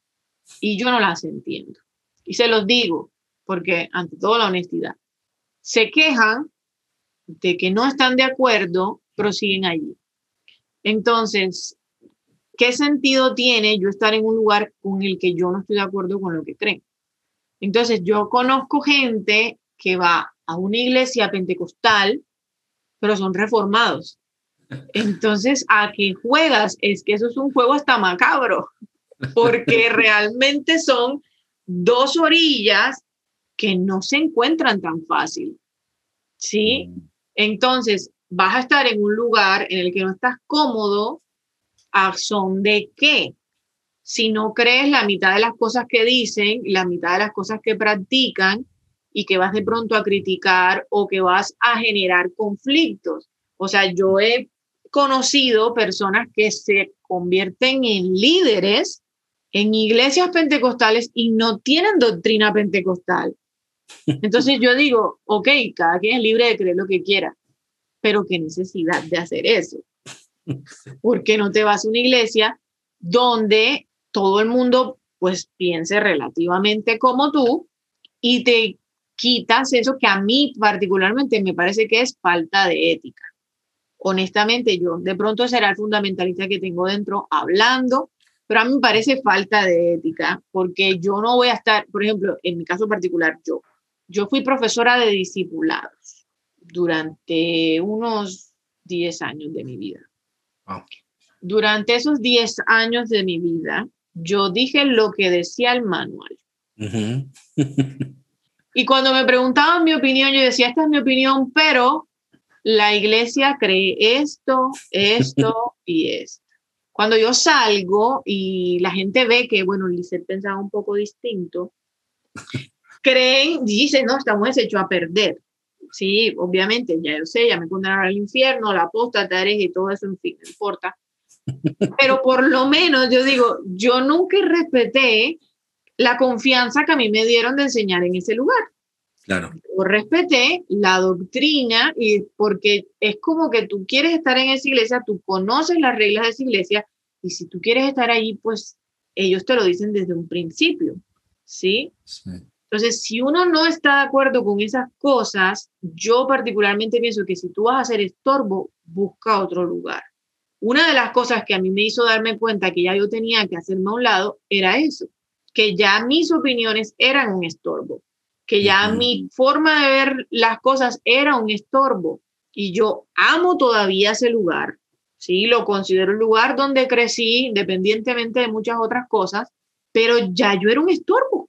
y yo no las entiendo. Y se los digo porque ante todo la honestidad, se quejan de que no están de acuerdo, pero siguen allí. Entonces, ¿qué sentido tiene yo estar en un lugar con el que yo no estoy de acuerdo con lo que creen? Entonces, yo conozco gente que va a una iglesia pentecostal, pero son reformados. Entonces, ¿a qué juegas? Es que eso es un juego hasta macabro, porque realmente son dos orillas que no se encuentran tan fácil. ¿Sí? Mm. Entonces, vas a estar en un lugar en el que no estás cómodo, ¿a son de qué? Si no crees la mitad de las cosas que dicen, la mitad de las cosas que practican y que vas de pronto a criticar o que vas a generar conflictos. O sea, yo he conocido personas que se convierten en líderes en iglesias pentecostales y no tienen doctrina pentecostal. Entonces yo digo, ok, cada quien es libre de creer lo que quiera, pero qué necesidad de hacer eso. ¿Por qué no te vas a una iglesia donde todo el mundo pues piense relativamente como tú y te quitas eso que a mí particularmente me parece que es falta de ética. Honestamente, yo de pronto será el fundamentalista que tengo dentro hablando, pero a mí me parece falta de ética, porque yo no voy a estar, por ejemplo, en mi caso particular, yo, yo fui profesora de discipulados durante unos 10 años de mi vida. Durante esos 10 años de mi vida, yo dije lo que decía el manual. y cuando me preguntaban mi opinión, yo decía, esta es mi opinión, pero la iglesia cree esto, esto y esto. Cuando yo salgo y la gente ve que, bueno, Lizeth pensaba un poco distinto, creen, dicen, no, estamos hechos a perder. Sí, obviamente, ya yo sé, ya me condenaron al infierno, la apóstata, y todo eso, en fin, no importa. Pero por lo menos yo digo, yo nunca respeté la confianza que a mí me dieron de enseñar en ese lugar. Claro. Yo respeté la doctrina y porque es como que tú quieres estar en esa iglesia, tú conoces las reglas de esa iglesia y si tú quieres estar allí, pues ellos te lo dicen desde un principio. ¿sí? Entonces, si uno no está de acuerdo con esas cosas, yo particularmente pienso que si tú vas a ser estorbo, busca otro lugar. Una de las cosas que a mí me hizo darme cuenta que ya yo tenía que hacerme a un lado era eso, que ya mis opiniones eran un estorbo, que ya mi forma de ver las cosas era un estorbo. Y yo amo todavía ese lugar, sí, lo considero el lugar donde crecí, independientemente de muchas otras cosas, pero ya yo era un estorbo.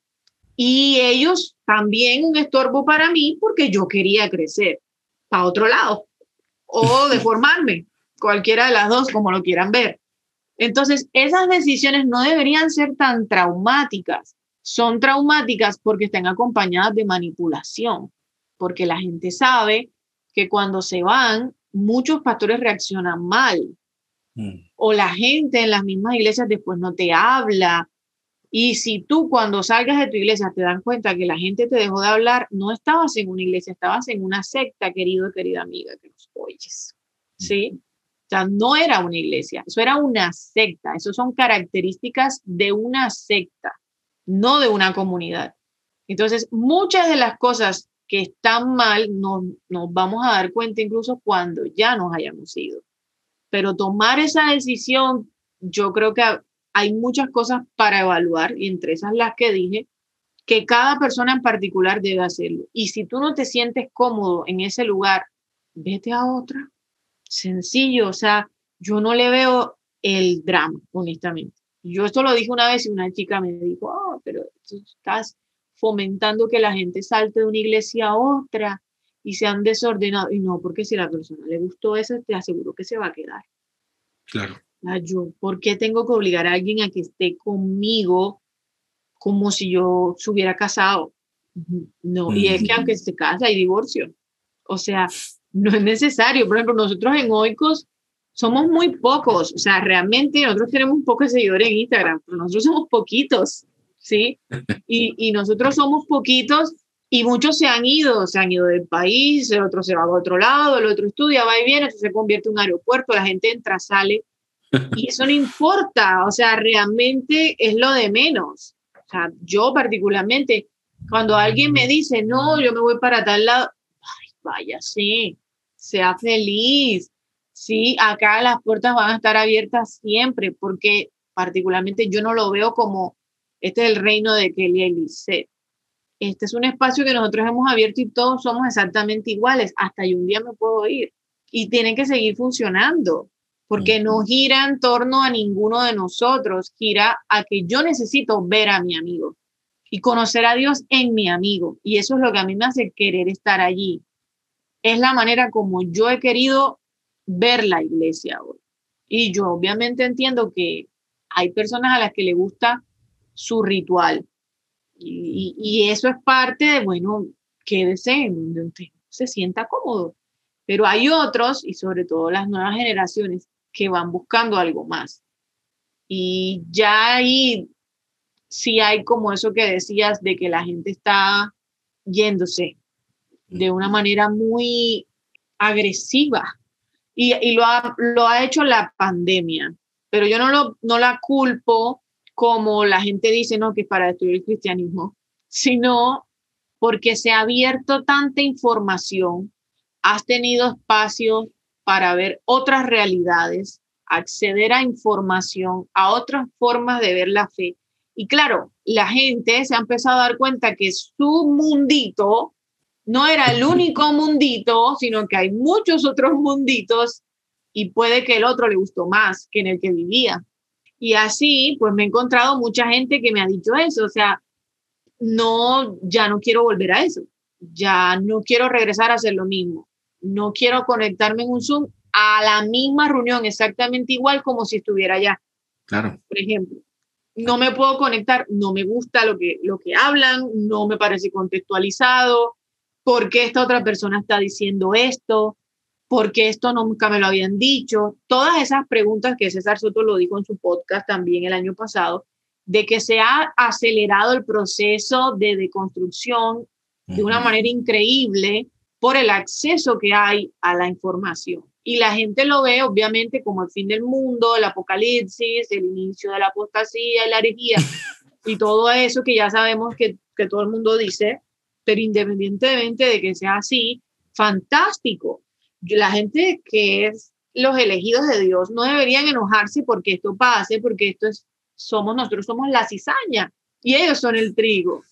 Y ellos también un estorbo para mí porque yo quería crecer para otro lado o deformarme, cualquiera de las dos, como lo quieran ver. Entonces, esas decisiones no deberían ser tan traumáticas. Son traumáticas porque están acompañadas de manipulación, porque la gente sabe que cuando se van, muchos pastores reaccionan mal. Mm. O la gente en las mismas iglesias después no te habla. Y si tú cuando salgas de tu iglesia te dan cuenta que la gente te dejó de hablar, no estabas en una iglesia, estabas en una secta, querido, querida amiga, que nos oyes. ¿Sí? O sea, no era una iglesia, eso era una secta. Esas son características de una secta, no de una comunidad. Entonces, muchas de las cosas que están mal, nos, nos vamos a dar cuenta incluso cuando ya nos hayamos ido. Pero tomar esa decisión, yo creo que hay muchas cosas para evaluar, y entre esas las que dije, que cada persona en particular debe hacerlo. Y si tú no te sientes cómodo en ese lugar, vete a otra. Sencillo, o sea, yo no le veo el drama, honestamente. Yo esto lo dije una vez y una chica me dijo, oh, pero tú estás fomentando que la gente salte de una iglesia a otra y se han desordenado. Y no, porque si a la persona le gustó eso, te aseguro que se va a quedar. Claro. Yo, ¿por qué tengo que obligar a alguien a que esté conmigo como si yo se hubiera casado? No, y es que aunque se casa hay divorcio. O sea, no es necesario. Por ejemplo, nosotros en Oikos somos muy pocos. O sea, realmente nosotros tenemos un poco de seguidores en Instagram, pero nosotros somos poquitos. ¿sí? Y, y, nosotros somos poquitos y muchos se han ido, se han ido del país, el otro se va a otro lado, el otro estudia, va y viene, se convierte en un aeropuerto, la gente entra, sale, y eso no importa, o sea, realmente es lo de menos. O sea, yo particularmente, cuando alguien me dice, no, yo me voy para tal lado, ay, vaya, sí, sea feliz, sí, acá las puertas van a estar abiertas siempre, porque particularmente yo no lo veo como este es el reino de Kelly Elise. Este es un espacio que nosotros hemos abierto y todos somos exactamente iguales. Hasta yo un día me puedo ir. Y tiene que seguir funcionando, porque no gira en torno a ninguno de nosotros, gira a que yo necesito ver a mi amigo y conocer a Dios en mi amigo. Y eso es lo que a mí me hace querer estar allí. Es la manera como yo he querido ver la iglesia hoy. Y yo obviamente entiendo que hay personas a las que le gusta su ritual. Y, eso es parte de, bueno, quédese en donde se sienta cómodo. Pero hay otros, y sobre todo las nuevas generaciones, que van buscando algo más. Y ya ahí sí hay como eso que decías de que la gente está yéndose de una manera muy agresiva. Y, y lo, ha, lo ha hecho la pandemia. Pero yo no, lo, no la culpo como la gente dice, no, que es para destruir el cristianismo, sino porque se ha abierto tanta información, has tenido espacio para ver otras realidades, acceder a información, a otras formas de ver la fe. Y claro, la gente se ha empezado a dar cuenta que su mundito no era el único mundito, sino que hay muchos otros munditos y puede que el otro le gustó más que en el que vivía. Y así, pues me he encontrado mucha gente que me ha dicho eso, o sea, no, ya no quiero volver a eso, ya no quiero regresar a hacer lo mismo, no quiero conectarme en un Zoom a la misma reunión exactamente igual como si estuviera allá. Claro. Por ejemplo, no me puedo conectar, no me gusta lo que, lo que hablan, no me parece contextualizado, por qué esta otra persona está diciendo esto, porque esto nunca me lo habían dicho. Todas esas preguntas que César Soto lo dijo en su podcast también el año pasado, de que se ha acelerado el proceso de deconstrucción de una manera increíble por el acceso que hay a la información. Y la gente lo ve obviamente como el fin del mundo, el apocalipsis, el inicio de la apostasía y la herejía. y todo eso que ya sabemos que, que todo el mundo dice, pero independientemente de que sea así, fantástico. La gente que es los elegidos de Dios no deberían enojarse porque esto pase, porque esto es, somos nosotros, somos la cizaña y ellos son el trigo.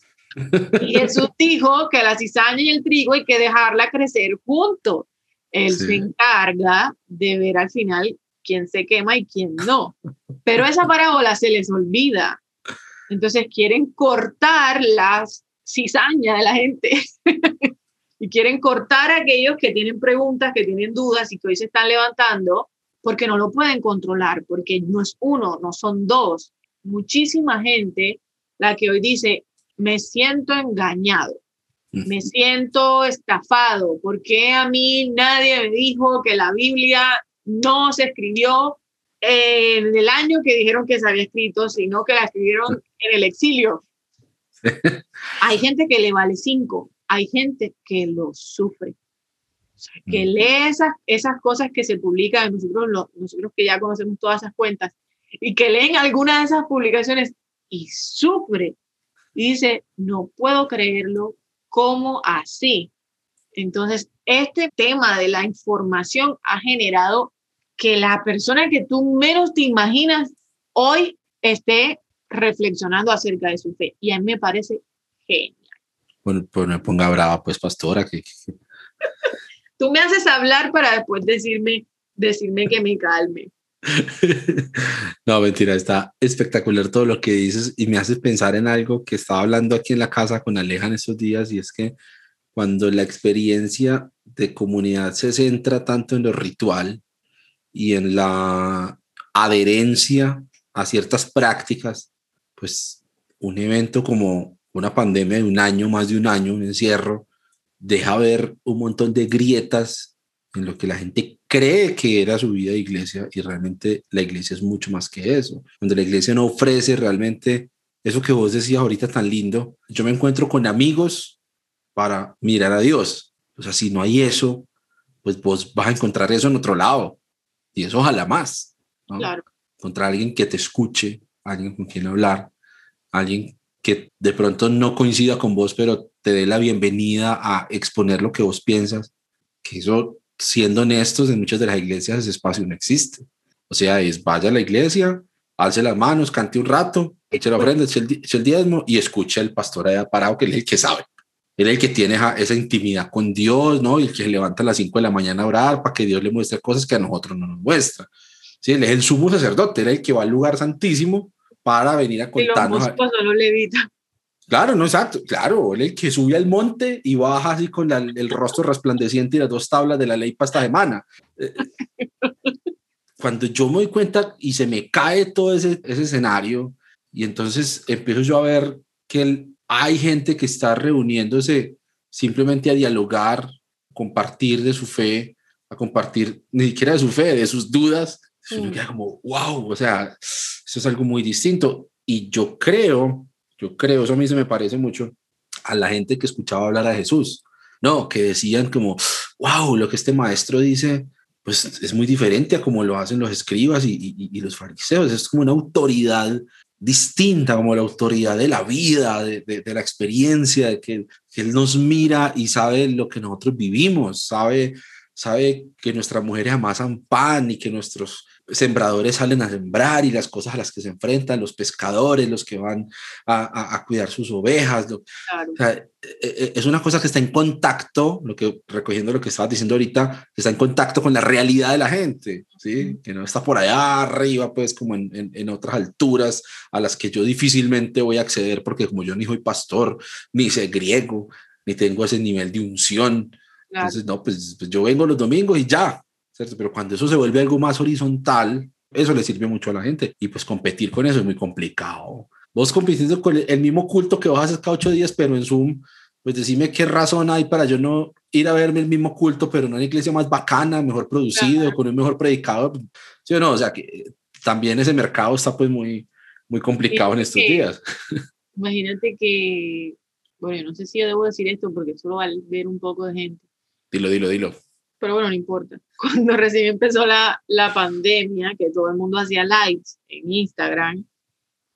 Y Jesús dijo que la cizaña y el trigo hay que dejarla crecer juntos. Él se encarga de ver al final quién se quema y quién no. Pero esa parábola se les olvida. Entonces quieren cortar las cizaña de la gente y quieren cortar a aquellos que tienen preguntas, que tienen dudas y que hoy se están levantando porque no lo pueden controlar, porque no es uno, no son dos. Muchísima gente la que hoy dice, me siento engañado, me siento estafado, porque a mí nadie me dijo que la Biblia no se escribió en el año que dijeron que se había escrito, sino que la escribieron en el exilio. Hay gente que le vale cinco, hay gente que lo sufre. que mm. lee esas, esas cosas que se publican, nosotros, nosotros que ya conocemos todas esas cuentas, y que leen alguna de esas publicaciones y sufre. Y dice, no puedo creerlo, ¿cómo así? Entonces, este tema de la información ha generado que la persona que tú menos te imaginas hoy esté reflexionando acerca de su fe. Y a mí me parece genial. Bueno, pues me ponga brava, pues, pastora. Que, Tú me haces hablar para después decirme, decirme que me calme. no, mentira, está espectacular todo lo que dices y me haces pensar en algo que estaba hablando aquí en la casa con Aleja en estos días y es que cuando la experiencia de comunidad se centra tanto en lo ritual y en la adherencia a ciertas prácticas, pues un evento como una pandemia de un año, más de un año, un encierro, deja ver un montón de grietas en lo que la gente cree que era su vida de iglesia y realmente la iglesia es mucho más que eso. Cuando la iglesia no ofrece realmente eso que vos decías ahorita tan lindo, yo me encuentro con amigos para mirar a Dios. O sea, si no hay eso, pues vos vas a encontrar eso en otro lado. Y eso ojalá más. Claro. Encontrar a alguien que te escuche, alguien con quien hablar, alguien que de pronto no coincida con vos, pero te dé la bienvenida a exponer lo que vos piensas, que eso, siendo honestos, en muchas de las iglesias ese espacio no existe. O sea, es vaya a la iglesia, alce las manos, cante un rato, eche la ofrenda, eche el, diezmo y escuche al pastor allá parado, que es el que sabe. Él es el que tiene esa, intimidad con Dios, ¿no? Y el que se levanta a las 5 de la mañana a orar para que Dios le muestre cosas que a nosotros no nos muestra. Sí, él es el sumo sacerdote, él el que va al lugar santísimo para venir a contarnos. Y Claro, no exacto, claro, el que sube al monte y baja así con el rostro resplandeciente y las dos tablas de la ley para esta semana. Eh, cuando yo me doy cuenta y se me cae todo ese, ese escenario y entonces empiezo yo a ver que hay gente que está reuniéndose simplemente a dialogar, compartir de su fe, a compartir ni siquiera de su fe, de sus dudas, mm. queda como, wow, o sea, es algo muy distinto. Y yo creo yo creo, eso a mí se me parece mucho a la gente que escuchaba hablar a Jesús, ¿no? Que decían como, wow, lo que este maestro dice, pues es muy diferente a como lo hacen los escribas y, los fariseos, es como una autoridad distinta, como la autoridad de la vida, de, la experiencia, de que, que, Él nos mira y sabe lo que nosotros vivimos, sabe, sabe que nuestras mujeres amasan pan y que nuestros sembradores salen a sembrar y las cosas a las que se enfrentan, los pescadores, los que van a, a, cuidar sus ovejas. E, e, es una cosa que está en contacto, lo que, recogiendo lo que estabas diciendo ahorita, está en contacto con la realidad de la gente, ¿sí? que no está por allá arriba, pues como en, en, otras alturas a las que yo difícilmente voy a acceder porque como yo ni soy pastor, ni sé griego, ni tengo ese nivel de unción. Entonces, no, pues, pues yo vengo los domingos y ya, pero cuando eso se vuelve algo más horizontal, eso le sirve mucho a la gente. Y pues competir con eso es muy complicado. Vos compitiendo con el mismo culto que vos haces cada ocho días, pero en Zoom, pues decime qué razón hay para yo no ir a verme el mismo culto, pero en una iglesia más bacana, mejor producido, con un mejor predicador. ¿Sí o no? O sea, que también ese mercado está pues muy, muy complicado en estos días. Imagínate que, bueno, no sé si yo debo decir esto porque solo va a ver un poco de gente. Dilo, dilo, dilo pero bueno, no importa. Cuando recién empezó la, la pandemia, que todo el mundo hacía lives en Instagram,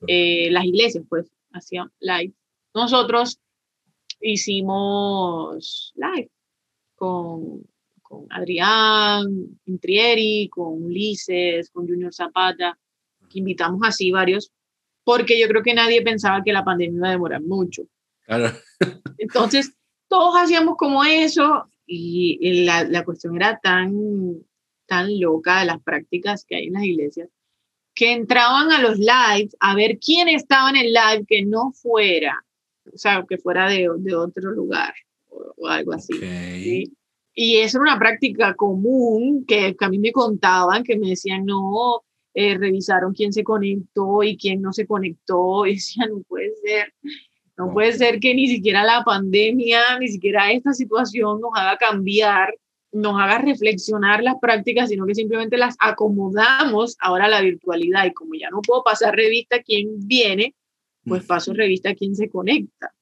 eh, las iglesias, pues, hacían live. Nosotros hicimos live con, con Adrián Intrieri, con Ulises, con Junior Zapata, que invitamos así varios, porque yo creo que nadie pensaba que la pandemia iba a demorar mucho. Entonces, todos hacíamos como eso y la, la cuestión era tan, tan loca de las prácticas que hay en las iglesias que entraban a los lives a ver quién estaba en el live que no fuera, o sea, que fuera de, de otro lugar o, algo así. Y eso era una práctica común que, que, a mí me contaban, que me decían, no, eh, revisaron quién se conectó y quién no se conectó, y decían, no puede ser, no puede ser que ni siquiera la pandemia, ni siquiera esta situación nos haga cambiar nos haga reflexionar las prácticas, sino que simplemente las acomodamos ahora a la virtualidad. Y como ya no puedo pasar revista a quien viene, pues paso revista a quien se conecta.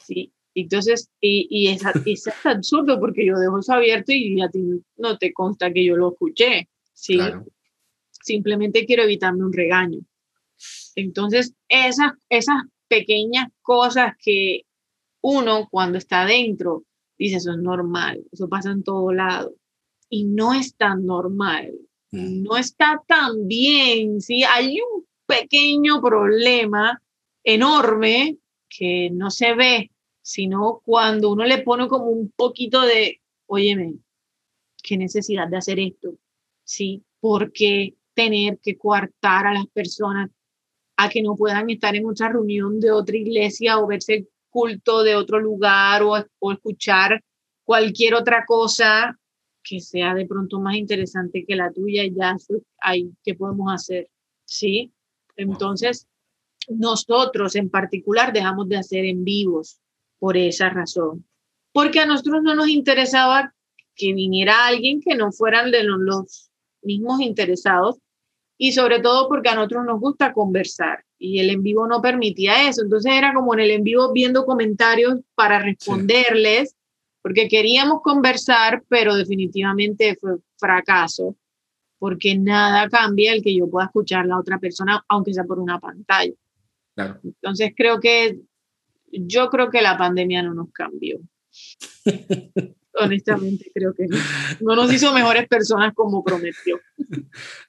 Sí. Entonces, y, y es, es, absurdo porque yo dejo eso abierto y a ti no te consta que yo lo escuché. Sí. Simplemente quiero evitarme un regaño. Entonces, esas, esas pequeñas cosas que uno cuando está dentro dice, eso es normal, eso pasa en todo lado. Y no es tan normal, mm. no está tan bien, ¿sí? Hay un pequeño problema enorme que no se ve, sino cuando uno le pone como un poquito de, óyeme, qué necesidad de hacer esto, ¿sí? Porque tener que coartar a las personas a que no puedan estar en otra reunión de otra iglesia o verse culto de otro lugar o, o escuchar cualquier otra cosa que sea de pronto más interesante que la tuya, ya hay que podemos hacer, ¿sí? Entonces, nosotros en particular dejamos de hacer en vivos por esa razón, porque a nosotros no nos interesaba que viniera alguien que no fueran de los mismos interesados y sobre todo porque a nosotros nos gusta conversar y el en vivo no permitía eso. Entonces era como en el en vivo viendo comentarios para responderles, porque queríamos conversar, pero definitivamente fue fracaso, porque nada cambia el que yo pueda escuchar a la otra persona, aunque sea por una pantalla. Entonces creo que yo creo que la pandemia no nos cambió. honestamente creo que no. nos hizo mejores personas como prometió.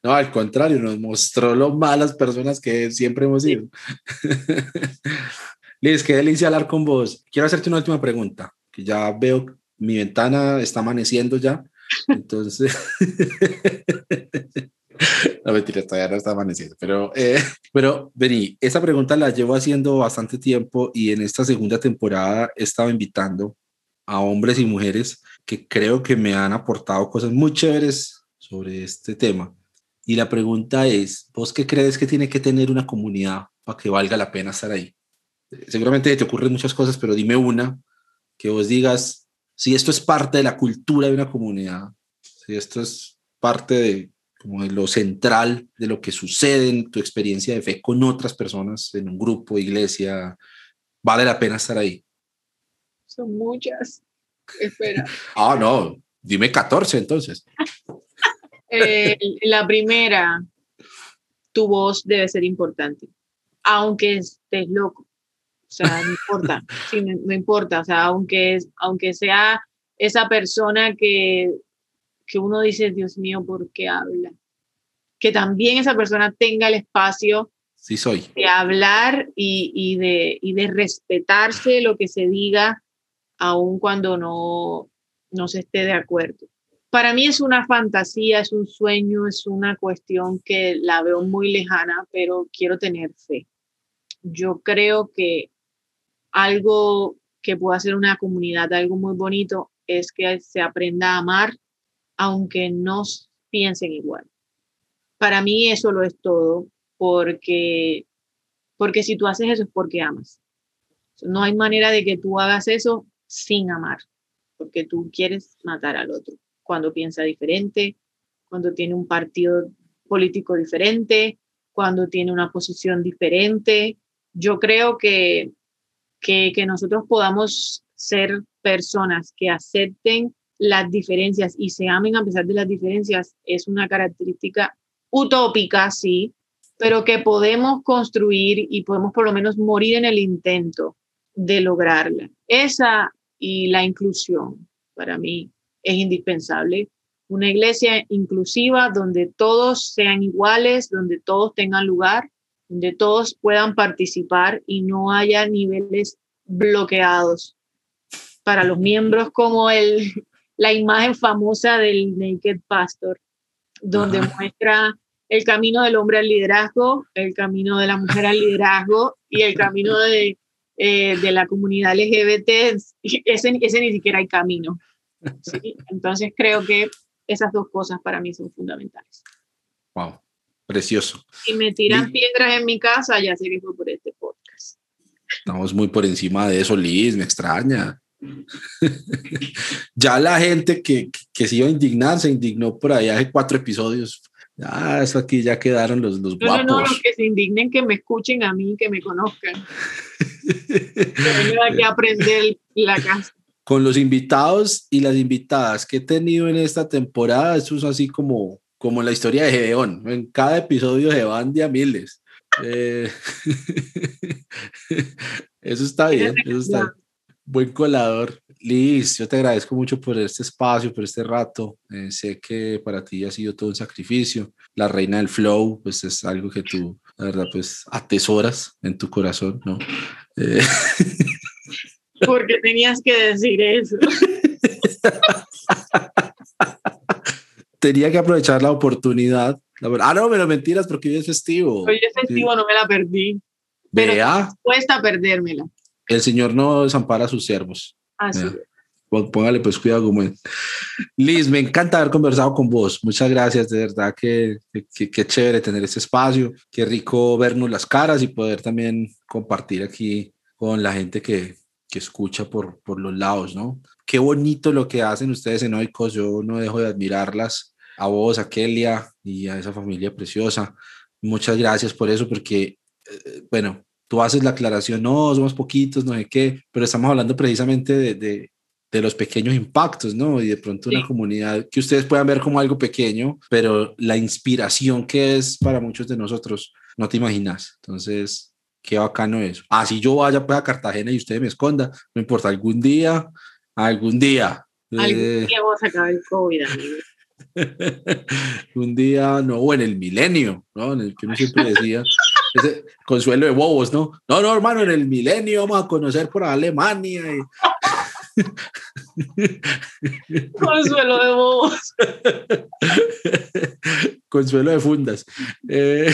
No, al contrario, nos mostró lo malas personas que siempre hemos sido. Liz, qué delicia hablar con vos. Quiero hacerte una última pregunta, que ya veo mi ventana está amaneciendo ya, entonces... No, mentira, todavía no está amaneciendo, pero, eh, pero vení, esa pregunta la llevo haciendo bastante tiempo y en esta segunda temporada he estado invitando a hombres y mujeres que creo que me han aportado cosas muy chéveres sobre este tema. Y la pregunta es, ¿vos qué crees que tiene que tener una comunidad para que valga la pena estar ahí? Seguramente te ocurren muchas cosas, pero dime una que vos digas, si esto es parte de la cultura de una comunidad, si esto es parte de, como de lo central de lo que sucede en tu experiencia de fe con otras personas en un grupo, iglesia, vale la pena estar ahí. Son muchas. Espera. ah, no, dime 14 entonces. Eh, la primera, tu voz debe ser importante, aunque estés loco. O sea, no importa, sí, no, importa, o sea, aunque, aunque sea esa persona que, que uno dice, Dios mío, ¿por qué habla? Que también esa persona tenga el espacio sí soy. de hablar y, y, de, y de respetarse lo que se diga aun cuando no, no se esté de acuerdo. Para mí es una fantasía, es un sueño, es una cuestión que la veo muy lejana, pero quiero tener fe. Yo creo que algo que pueda ser una comunidad, algo muy bonito, es que se aprenda a amar, aunque no piensen igual. Para mí eso lo es todo, porque, porque si tú haces eso es porque amas. No hay manera de que tú hagas eso sin amar, porque tú quieres matar al otro cuando piensa diferente, cuando tiene un partido político diferente, cuando tiene una posición diferente. Yo creo que, que, nosotros podamos ser personas que acepten las diferencias y se amen a pesar de las diferencias es una característica utópica, sí, pero que podemos construir y podemos por lo menos morir en el intento de lograrla. Esa y la inclusión para mí es indispensable. Una iglesia inclusiva donde todos sean iguales, donde todos tengan lugar, donde todos puedan participar y no haya niveles bloqueados para los miembros como el, la imagen famosa del Naked Pastor, donde muestra el camino del hombre al liderazgo, el camino de la mujer al liderazgo y el camino de, eh, de la comunidad LGBT. Ese, ese ni siquiera hay camino. Entonces creo que esas dos cosas para mí son fundamentales. Wow, precioso. Si me tiran piedras en mi casa, ya que fue por este podcast. Estamos muy por encima de eso, Liz, me extraña. ya la gente que, que se iba a indignar se indignó por ahí hace cuatro episodios. Ah, eso aquí ya quedaron los, los guapos. No, no, los que se indignen, que me escuchen a mí, que me conozcan. que que aprender la casa. Con los invitados y las invitadas que he tenido en esta temporada, eso es así como, como la historia de Gedeón. En cada episodio se van de a miles. Eh, eso está bien, eso está buen colador. Liz, yo te agradezco mucho por este espacio, por este rato. Eh, sé que para ti ha sido todo un sacrificio. La reina del flow, pues es algo que tú, la verdad, pues atesoras en tu corazón, ¿no? Eh, Porque tenías que decir eso. Tenía que aprovechar la oportunidad. ah, no, pero mentiras porque hoy es festivo. Hoy es festivo, no me la perdí. Pero Vea. Cuesta perdérmela. El Señor no desampara a sus siervos. Así Póngale pues cuidado como es. Liz, me encanta haber conversado con vos. Muchas gracias, de verdad que, que, chévere tener este espacio. Qué rico vernos las caras y poder también compartir aquí con la gente que, que escucha por, por los lados, ¿no? Qué bonito lo que hacen ustedes en Oikos. Yo no dejo de admirarlas. A vos, a Kelia y a esa familia preciosa. Muchas gracias por eso, porque, eh, bueno, tú haces la aclaración, no, somos poquitos, no sé qué, pero estamos hablando precisamente de, de, de los pequeños impactos, ¿no? Y de pronto una comunidad que ustedes puedan ver como algo pequeño, pero la inspiración que es para muchos de nosotros, no te imaginas. Entonces, qué bacano es. Ah, si yo vaya pues, a Cartagena y usted me esconda, no importa, algún día, algún día. Algún eh, día vamos a acabar el COVID, amigo. un día, no, o en el milenio, ¿no? En el que uno siempre decía, ese consuelo de bobos, ¿no? No, no, hermano, en el milenio vamos a conocer por Alemania. Consuelo de bobos. Consuelo de fundas. Eh,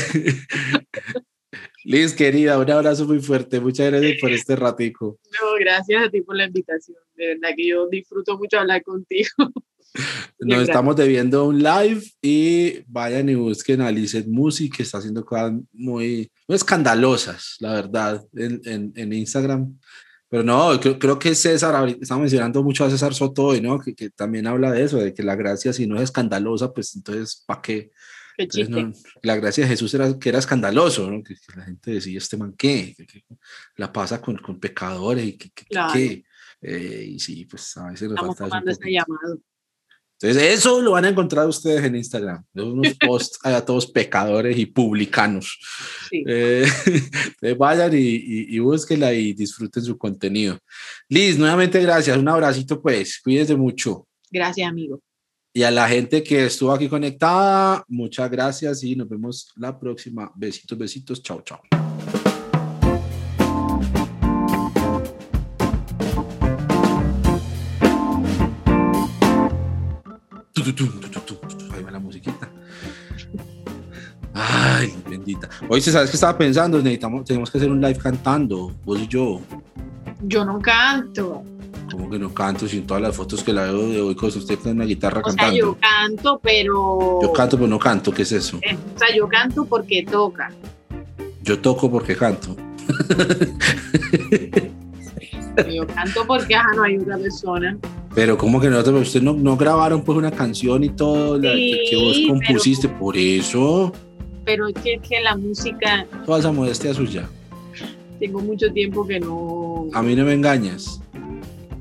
Liz, querida, un abrazo muy fuerte. Muchas gracias por este ratico. No, gracias a ti por la invitación. De verdad que yo disfruto mucho hablar contigo. Nos estamos debiendo un live y vayan y busquen a Lizeth Music, que está haciendo cosas muy, muy escandalosas, la verdad, en, en, en Instagram. Pero no, creo, creo, que César, estamos mencionando mucho a César Soto hoy, ¿no? Que, que, también habla de eso, de que la gracia, si no es escandalosa, pues entonces, ¿para qué? La gracia de Jesús era que era escandaloso, ¿no? que, la gente decía, este man, ¿qué? la pasa con, con pecadores y que, ¿qué? Eh, y sí, pues a veces nos falta llamado. Entonces, eso lo van a encontrar ustedes en Instagram. Unos posts a todos pecadores y publicanos. Eh, vayan y, y, y, búsquenla y disfruten su contenido. Liz, nuevamente gracias. Un abracito, pues. Cuídense mucho. Gracias, amigo. Y a la gente que estuvo aquí conectada, muchas gracias y nos vemos la próxima. Besitos, besitos. Chao, chao. Ahí va la musiquita. Ay, bendita. Oye, ¿sabes qué estaba pensando? Necesitamos, tenemos que hacer un live cantando, vos y yo. Yo no canto. ¿Cómo que no canto? Sin todas las fotos que la veo de hoy, con usted con una guitarra o cantando. Sea, yo canto, pero. Yo canto, pero no canto. ¿Qué es eso? O sea, yo canto porque toca. Yo toco porque canto. yo canto porque ajá, no hay otra persona. Pero ¿cómo que no? Ustedes no, no grabaron pues una canción y todo la, que, vos compusiste, por eso. Pero es que, que la música... Toda esa modestia suya. Tengo mucho tiempo que no... A mí no me engañas.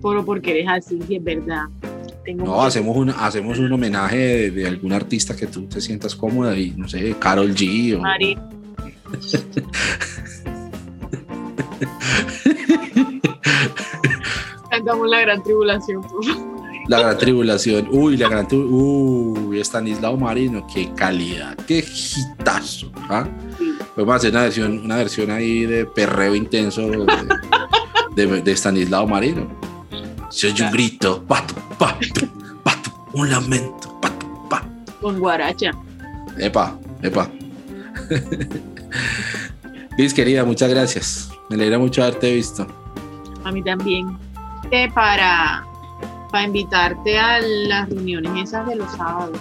Pero porque eres así, es verdad. no, hacemos un, hacemos un homenaje de, algún artista que tú te sientas cómoda y no sé, Carol G o... Cantamos la gran tribulación, por La gran tribulación. Uy, la gran tribulación. Uy, Estanislao Marino, qué calidad, qué hitazo. ¿ah? Podemos hacer una versión, una versión ahí de perreo intenso de, de, Estanislao Marino. Se oye un grito, pato, pato, pato, un lamento, pato, pato. Con guaracha. Epa, epa. Liz, querida, muchas gracias. Me alegra mucho haberte visto. A mí también. Eh, para, para invitarte a las reuniones esas de los sábados.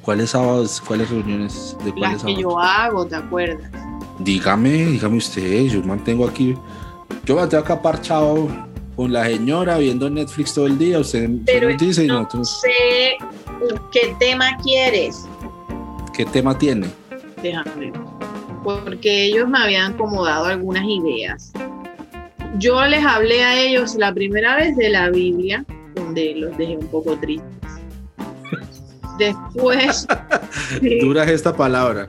¿Cuáles sábados? ¿Cuáles reuniones? ¿De cuáles Las que yo hago, ¿te acuerdas? Dígame, dígame usted, yo mantengo aquí, yo mantengo acá parchado con la señora viendo Netflix todo el día, usted, Pero dice no sé qué tema quieres. ¿Qué tema tiene? Déjame porque ellos me habían acomodado algunas ideas. Yo les hablé a ellos la primera vez de la Biblia, donde los dejé un poco tristes. Después... Dura esta palabra.